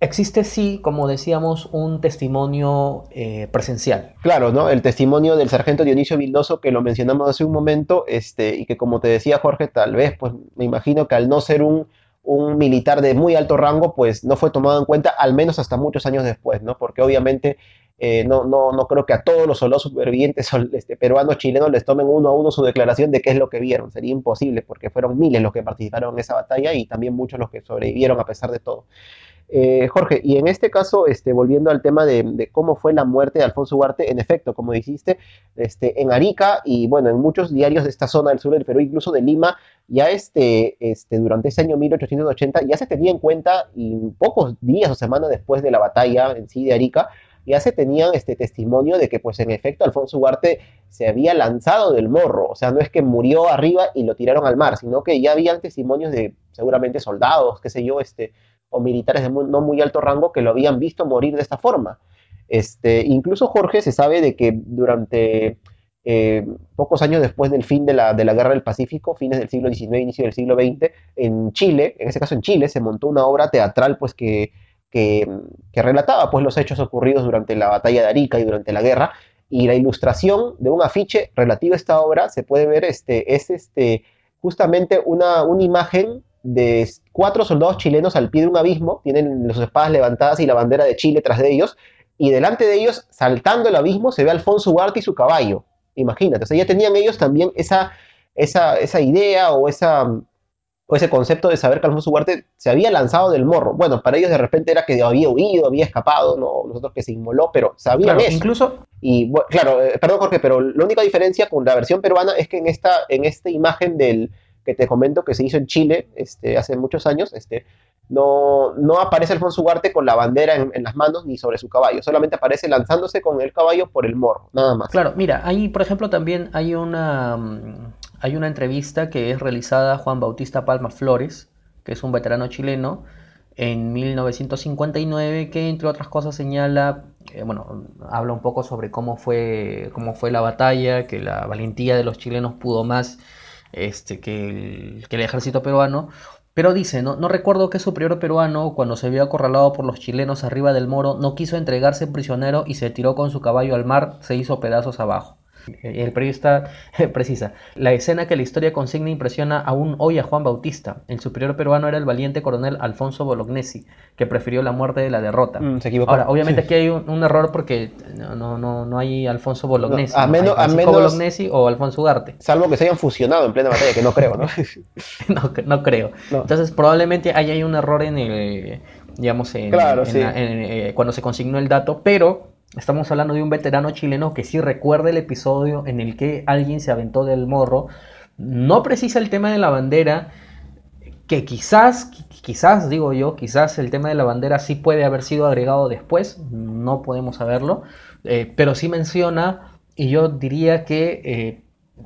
existe sí, como decíamos, un testimonio eh, presencial. Claro, ¿no? El testimonio del sargento Dionisio Vildoso, que lo mencionamos hace un momento, este, y que como te decía Jorge, tal vez, pues me imagino que al no ser un, un militar de muy alto rango, pues no fue tomado en cuenta, al menos hasta muchos años después, ¿no? Porque obviamente eh, no, no, no creo que a todos los soldados supervivientes <laughs> este, peruanos, chilenos, les tomen uno a uno su declaración de qué es lo que vieron. Sería imposible, porque fueron miles los que participaron en esa batalla y también muchos los que sobrevivieron a pesar de todo. Eh, Jorge, y en este caso, este, volviendo al tema de, de, cómo fue la muerte de Alfonso Ugarte, en efecto, como dijiste, este, en Arica y bueno, en muchos diarios de esta zona del sur del Perú, incluso de Lima, ya este, este, durante ese año 1880 ya se tenía en cuenta, y pocos días o semanas después de la batalla en sí de Arica, ya se tenían este testimonio de que, pues, en efecto, Alfonso Ugarte se había lanzado del morro. O sea, no es que murió arriba y lo tiraron al mar, sino que ya habían testimonios de seguramente soldados, qué sé yo, este, o militares de muy, no muy alto rango que lo habían visto morir de esta forma. Este, incluso Jorge se sabe de que durante eh, pocos años después del fin de la, de la Guerra del Pacífico, fines del siglo XIX, inicio del siglo XX, en Chile, en ese caso en Chile, se montó una obra teatral pues que que, que, relataba pues, los hechos ocurridos durante la batalla de Arica y durante la guerra. Y la ilustración de un afiche relativo a esta obra se puede ver, este, es este, justamente una, una imagen de cuatro soldados chilenos al pie de un abismo, tienen sus espadas levantadas y la bandera de Chile tras de ellos, y delante de ellos, saltando el abismo, se ve a Alfonso Ugarte y su caballo. Imagínate, o sea, ya tenían ellos también esa, esa, esa idea o esa, o ese concepto de saber que Alfonso Ugarte se había lanzado del morro. Bueno, para ellos de repente era que había huido, había escapado, ¿no? nosotros que se inmoló, pero sabían claro, eso. Incluso. Y bueno, claro, eh, perdón Jorge, pero la única diferencia con la versión peruana es que en esta, en esta imagen del que te comento que se hizo en Chile este, hace muchos años, este, no, no aparece Alfonso Ugarte con la bandera en, en, las manos ni sobre su caballo, solamente aparece lanzándose con el caballo por el morro, nada más. Claro, mira, ahí por ejemplo también hay una hay una entrevista que es realizada a Juan Bautista Palma Flores, que es un veterano chileno, en 1959, que entre otras cosas señala, eh, bueno, habla un poco sobre cómo fue, cómo fue la batalla, que la valentía de los chilenos pudo más este, que, el, ejército peruano. Pero dice, ¿no? no recuerdo que superior peruano, cuando se vio acorralado por los chilenos arriba del moro, no quiso entregarse prisionero y se tiró con su caballo al mar, se hizo pedazos abajo. El periodista <laughs> precisa, la escena que la historia consigna impresiona aún hoy a Juan Bautista. El superior peruano era el valiente coronel Alfonso Bolognesi, que prefirió la muerte de la derrota. Mm, se equivocó. Ahora, obviamente aquí hay un, un error porque no, no, no, hay Alfonso Bolognesi. No, a menos, a menos Bolognesi o Alfonso Ugarte. Salvo que se hayan fusionado en plena batalla, que no creo, ¿no? <laughs> <laughs> no, no, creo. No. Entonces, probablemente ahí hay un error en el, digamos, en, Claro, en sí. en, eh, cuando se consignó el dato, pero Estamos hablando de un veterano chileno que sí recuerda el episodio en el que alguien se aventó del morro. No precisa el tema de la bandera, que quizás, quizás digo yo, quizás el tema de la bandera sí puede haber sido agregado después, no podemos saberlo, eh, pero sí menciona, y yo diría que eh,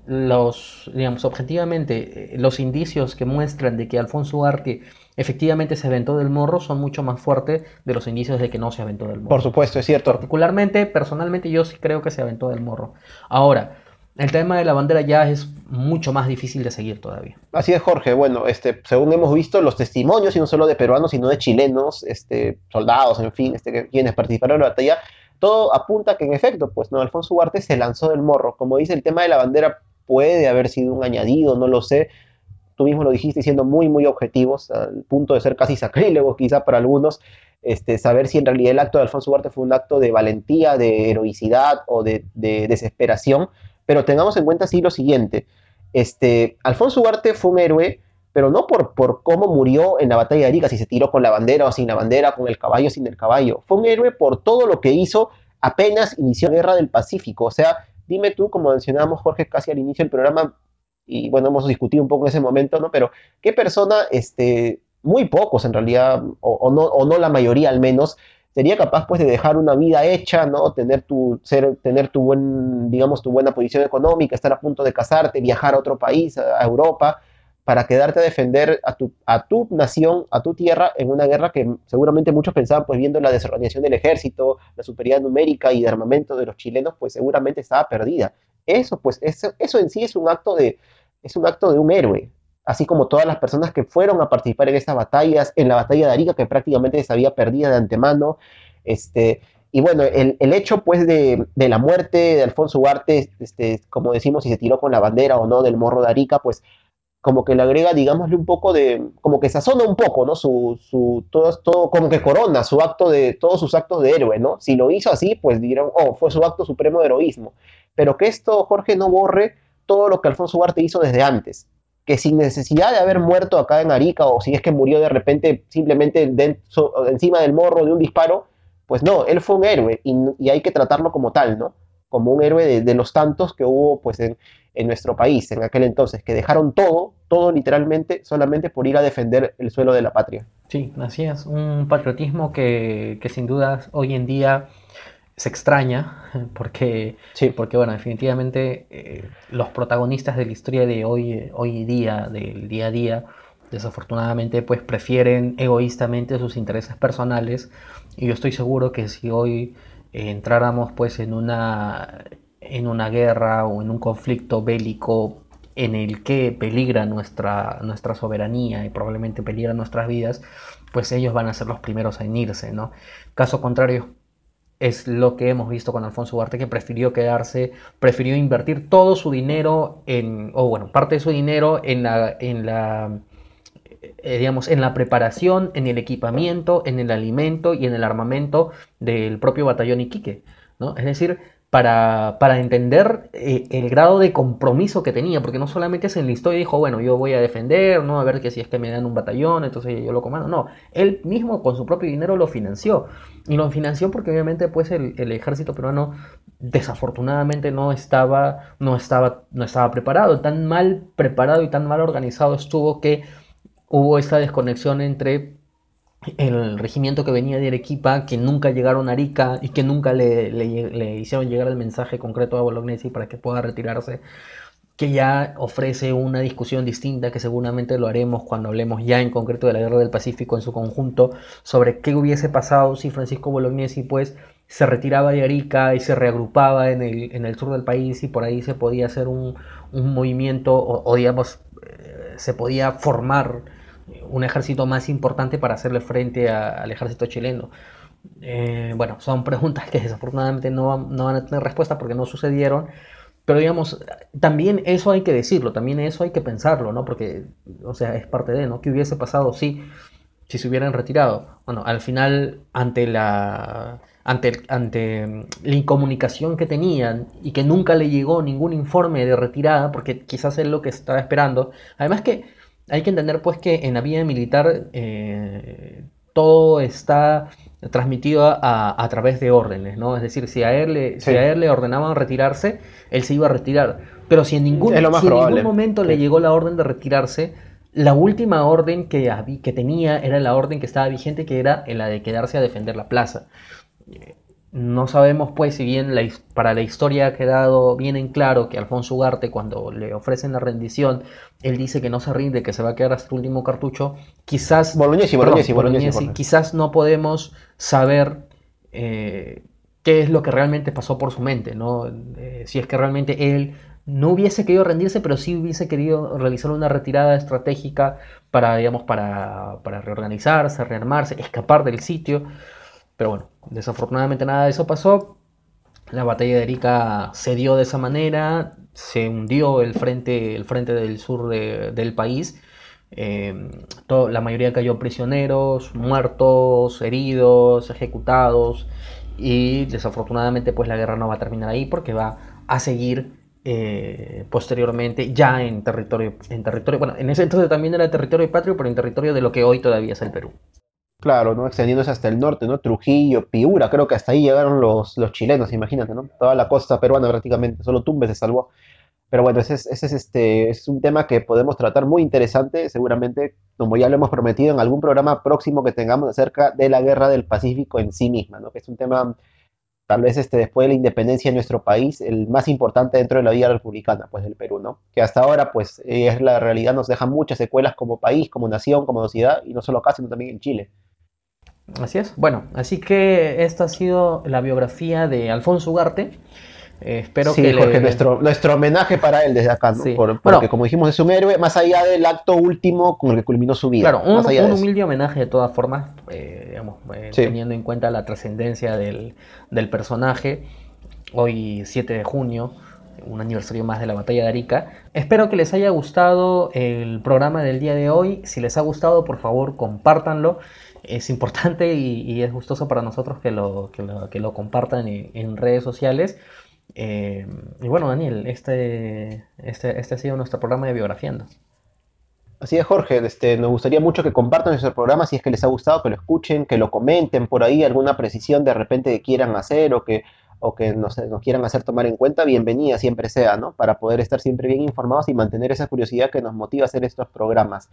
los, digamos, objetivamente, eh, los indicios que muestran de que Alfonso Ugarte efectivamente se aventó del morro son mucho más fuertes de los indicios de que no se aventó del morro. Por supuesto, es cierto. Particularmente, personalmente, yo sí creo que se aventó del morro. Ahora, el tema de la bandera ya es mucho más difícil de seguir todavía. Así es, Jorge. Bueno, este, según hemos visto, los testimonios, y no solo de peruanos, sino de chilenos, este, soldados, en fin, este, quienes participaron en la batalla, todo apunta que en efecto, pues no, Alfonso Ugarte se lanzó del morro. Como dice el tema de la bandera, puede haber sido un añadido, no lo sé. Tú mismo lo dijiste siendo muy, muy objetivos, al punto de ser casi sacrílegos quizá para algunos, este, saber si en realidad el acto de Alfonso Ugarte fue un acto de valentía, de heroicidad o de, desesperación. Pero tengamos en cuenta sí lo siguiente. Este, Alfonso Ugarte fue un héroe, pero no por, por cómo murió en la batalla de Arica, si se tiró con la bandera o sin la bandera, con el caballo o sin el caballo. Fue un héroe por todo lo que hizo apenas inició la guerra del Pacífico. O sea, dime tú, como mencionábamos Jorge casi al inicio del programa, y bueno, hemos discutido un poco en ese momento, ¿no? Pero, ¿qué persona, este, muy pocos en realidad, o, no, o no la mayoría al menos, sería capaz pues de dejar una vida hecha, ¿no? Tener tu, ser, tener tu buen, digamos, tu buena posición económica, estar a punto de casarte, viajar a otro país, a Europa, para quedarte a defender a tu, a tu nación, a tu tierra, en una guerra que seguramente muchos pensaban, pues viendo la desorganización del ejército, la superioridad numérica y de armamento de los chilenos, pues seguramente estaba perdida. Eso, pues, eso, eso en sí es un acto de, es un acto de un héroe, así como todas las personas que fueron a participar en estas batallas, en la batalla de Arica, que prácticamente se había perdido de antemano, este, y bueno, el, el hecho pues de, de, la muerte de Alfonso Ugarte, este, como decimos, si se tiró con la bandera o no del morro de Arica, pues como que le agrega, digámosle, un poco de, como que sazona un poco, ¿no? Su, su, todo, todo, como que corona su acto de, todos sus actos de héroe, ¿no? Si lo hizo así, pues dirán, oh, fue su acto supremo de heroísmo. Pero que esto, Jorge, no borre todo lo que Alfonso Ugarte hizo desde antes. Que sin necesidad de haber muerto acá en Arica, o si es que murió de repente simplemente encima del morro de un disparo, pues no, él fue un héroe y, hay que tratarlo como tal, ¿no? Como un héroe de, los tantos que hubo, pues, en, nuestro país en aquel entonces, que dejaron todo, todo literalmente, solamente por ir a defender el suelo de la patria. Sí, así es, un patriotismo que, que sin duda hoy en día se extraña, <laughs> porque, sí. porque bueno, definitivamente eh, los protagonistas de la historia de hoy, hoy día, del día a día, desafortunadamente pues prefieren egoístamente sus intereses personales y yo estoy seguro que si hoy entráramos pues en una en una guerra o en un conflicto bélico en el que peligra nuestra, nuestra soberanía y probablemente peligra nuestras vidas, pues ellos van a ser los primeros a unirse, ¿no? Caso contrario, es lo que hemos visto con Alfonso Ugarte, que prefirió quedarse, prefirió invertir todo su dinero en, o bueno, parte de su dinero en la, en la, eh, digamos, en la preparación, en el equipamiento, en el alimento y en el armamento del propio batallón Iquique, ¿no? Es decir, para, para entender eh, el grado de compromiso que tenía, porque no solamente se enlistó y dijo, bueno, yo voy a defender, no a ver que si es que me dan un batallón, entonces yo lo comando, no, él mismo con su propio dinero lo financió, y lo financió porque obviamente pues el, el ejército peruano desafortunadamente no estaba, no, estaba, no estaba preparado, tan mal preparado y tan mal organizado estuvo que hubo esta desconexión entre el regimiento que venía de Arequipa, que nunca llegaron a Arica y que nunca le, le, hicieron llegar el mensaje concreto a Bolognesi para que pueda retirarse, que ya ofrece una discusión distinta que seguramente lo haremos cuando hablemos ya en concreto de la Guerra del Pacífico en su conjunto, sobre qué hubiese pasado si Francisco Bolognesi pues se retiraba de Arica y se reagrupaba en el, en el sur del país y por ahí se podía hacer un, un movimiento o, o digamos eh, se podía formar un ejército más importante para hacerle frente al ejército chileno. Eh, bueno, son preguntas que desafortunadamente no, no, van a tener respuesta porque no sucedieron. Pero digamos, también eso hay que decirlo, también eso hay que pensarlo, ¿no? Porque, o sea, es parte de, ¿no? ¿Qué hubiese pasado si, si se hubieran retirado? Bueno, al final, ante la, ante, ante la incomunicación que tenían y que nunca le llegó ningún informe de retirada, porque quizás es lo que estaba esperando. Además que hay que entender pues que en la vida militar eh, todo está transmitido a, a, través de órdenes, ¿no? Es decir, si a él le, si a él le ordenaban retirarse, él se iba a retirar. Pero si en ningún, si en ningún momento le llegó la orden de retirarse, la última orden que, que tenía era la orden que estaba vigente, que era la de quedarse a defender la plaza. No sabemos, pues, si bien para la historia ha quedado bien en claro que Alfonso Ugarte, cuando le ofrecen la rendición, él dice que no se rinde, que se va a quedar hasta el último cartucho. Quizás. quizás no podemos saber eh, qué es lo que realmente pasó por su mente, ¿no? Eh, si es que realmente él no hubiese querido rendirse, pero sí hubiese querido realizar una retirada estratégica para, digamos, para, para reorganizarse, rearmarse, escapar del sitio. Pero bueno, desafortunadamente nada de eso pasó. La batalla de Erika se dio de esa manera, se hundió el frente, el frente del sur del país. Eh, la mayoría cayó prisioneros, muertos, heridos, ejecutados. Y desafortunadamente pues la guerra no va a terminar ahí porque va a seguir eh, posteriormente ya en territorio, en territorio, bueno, en ese entonces también era territorio patrio, pero en territorio de lo que hoy todavía es el Perú. Claro, ¿no? Extendiéndose hasta el norte, ¿no? Trujillo, Piura, creo que hasta ahí llegaron los, los chilenos, imagínate, ¿no? Toda la costa peruana prácticamente, solo Tumbes se salvó. Pero bueno, ese es, ese es, este, es un tema que podemos tratar muy interesante, seguramente, como ya lo hemos prometido en algún programa próximo que tengamos acerca de la guerra del Pacífico en sí misma, ¿no? Que es un tema tal vez este, después de la independencia de nuestro país, el más importante dentro de la vida republicana, pues del Perú, ¿no? Que hasta ahora, pues, es la realidad, nos deja muchas secuelas como país, como nación, como sociedad, y no solo acá, sino también en Chile. Así es. Bueno, así que esta ha sido la biografía de Alfonso Ugarte. Eh, espero sí, que Jorge, nuestro, nuestro homenaje para él desde acá, ¿no? porque como dijimos es un héroe, más allá del acto último con el que culminó su vida. Claro, un, humilde homenaje de todas formas, eh, digamos, eh, teniendo en cuenta la trascendencia del, del, personaje. Hoy 7 de junio, un aniversario más de la batalla de Arica. Espero que les haya gustado el programa del día de hoy. Si les ha gustado, por favor, compártanlo es importante y, es gustoso para nosotros que lo, que lo, compartan en redes sociales. Eh, y bueno, Daniel, este, este, este ha sido nuestro programa de Biografiando. Así es, Jorge. Este, nos gustaría mucho que compartan nuestro programa si es que les ha gustado, que lo escuchen, que lo comenten por ahí, alguna precisión de repente que quieran hacer o que o que nos, quieran hacer tomar en cuenta, bienvenida siempre sea, ¿no? Para poder estar siempre bien informados y mantener esa curiosidad que nos motiva a hacer estos programas.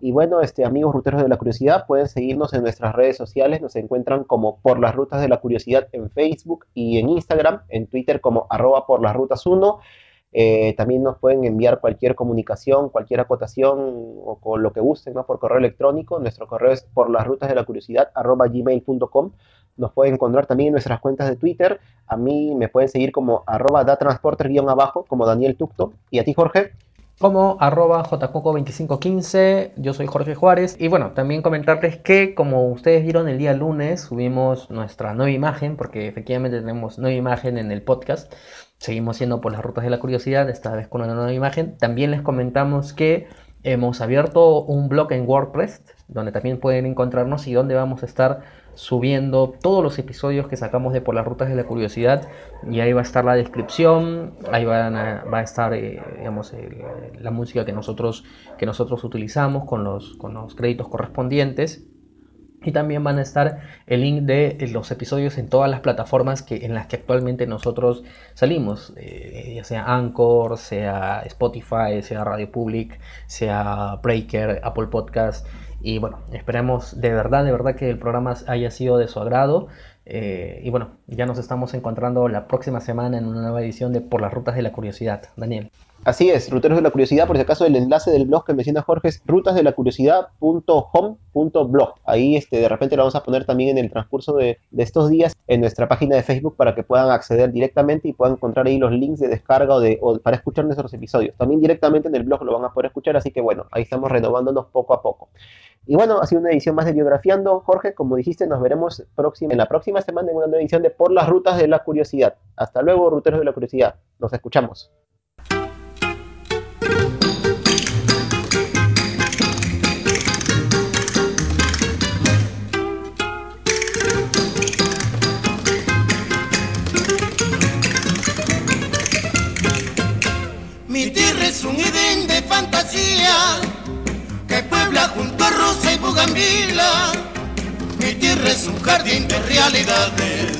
Y bueno, este, amigos ruteros de la curiosidad, pueden seguirnos en nuestras redes sociales, nos encuentran como por las rutas de la curiosidad en Facebook y en Instagram, en Twitter como arroba por las rutas 1. Eh, también nos pueden enviar cualquier comunicación, cualquier acotación o con lo que gusten, ¿no? Por correo electrónico. Nuestro correo es por las rutas de la curiosidad arroba gmail.com. Nos pueden encontrar también en nuestras cuentas de Twitter. A mí me pueden seguir como arroba datransporter-abajo, como Daniel Tucto. ¿Y a ti, Jorge? como arroba jcoco2515, yo soy Jorge Juárez y bueno, también comentarles que como ustedes vieron el día lunes subimos nuestra nueva imagen porque efectivamente tenemos nueva imagen en el podcast, seguimos siendo por las rutas de la curiosidad, esta vez con una nueva imagen, también les comentamos que hemos abierto un blog en WordPress donde también pueden encontrarnos y donde vamos a estar subiendo todos los episodios que sacamos de Por las Rutas de la Curiosidad. Y ahí va a estar la descripción, ahí va a, estar eh, digamos, la música que nosotros, que nosotros utilizamos con los, con los créditos correspondientes y también van a estar el link de los episodios en todas las plataformas que, en las que actualmente nosotros salimos, eh, ya sea Anchor, sea Spotify, sea Radio Public, sea Breaker, Apple Podcast y bueno, esperemos de verdad, de verdad que el programa haya sido de su agrado. Eh, y bueno, ya nos estamos encontrando la próxima semana en una nueva edición de Por las Rutas de la Curiosidad. Daniel. Así es, Ruteros de la Curiosidad, por si acaso el enlace del blog que menciona Jorge es rutasdelacuriosidad.home.blog. Ahí este, de repente lo vamos a poner también en el transcurso de, estos días en nuestra página de Facebook para que puedan acceder directamente y puedan encontrar ahí los links de descarga o, de, para escuchar nuestros episodios. También directamente en el blog lo van a poder escuchar, así que bueno, ahí estamos renovándonos poco a poco. Y bueno, ha sido una edición más de Biografiando. Jorge, como dijiste, nos veremos próxima, en la próxima semana en una nueva edición de Por las Rutas de la Curiosidad. Hasta luego, Ruteros de la Curiosidad. Nos escuchamos. Realidades,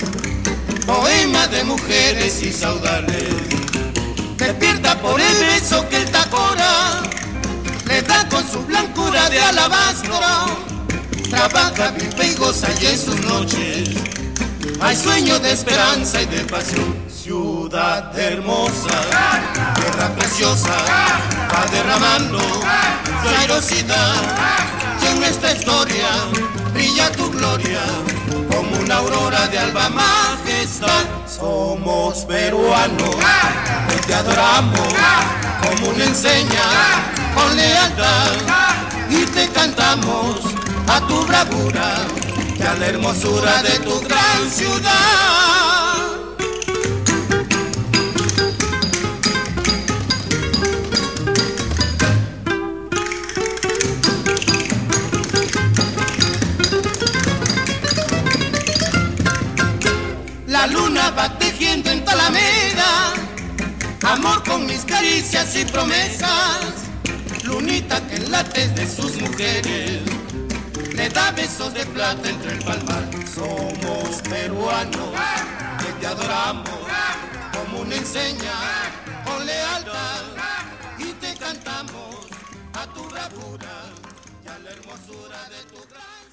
poema de mujeres y saudales. Despierta por el beso que el tacora le da con su blancura de alabastro. Trabaja, vive y goza y en sus noches hay sueño de esperanza y de pasión. Ciudad hermosa, tierra preciosa, va derramando airosidad. Y en nuestra historia brilla tu gloria una aurora de alba majestad. Somos peruanos, y te adoramos como una enseña con lealtad y te cantamos a tu bravura y a la hermosura de tu gran ciudad. La luna va tejiendo en Talameda, amor con mis caricias y promesas. Lunita que late de sus mujeres, le da besos de plata entre el palmar. Somos peruanos, que te adoramos como una enseña con lealtad y te cantamos a tu bravura y a la hermosura de tu gran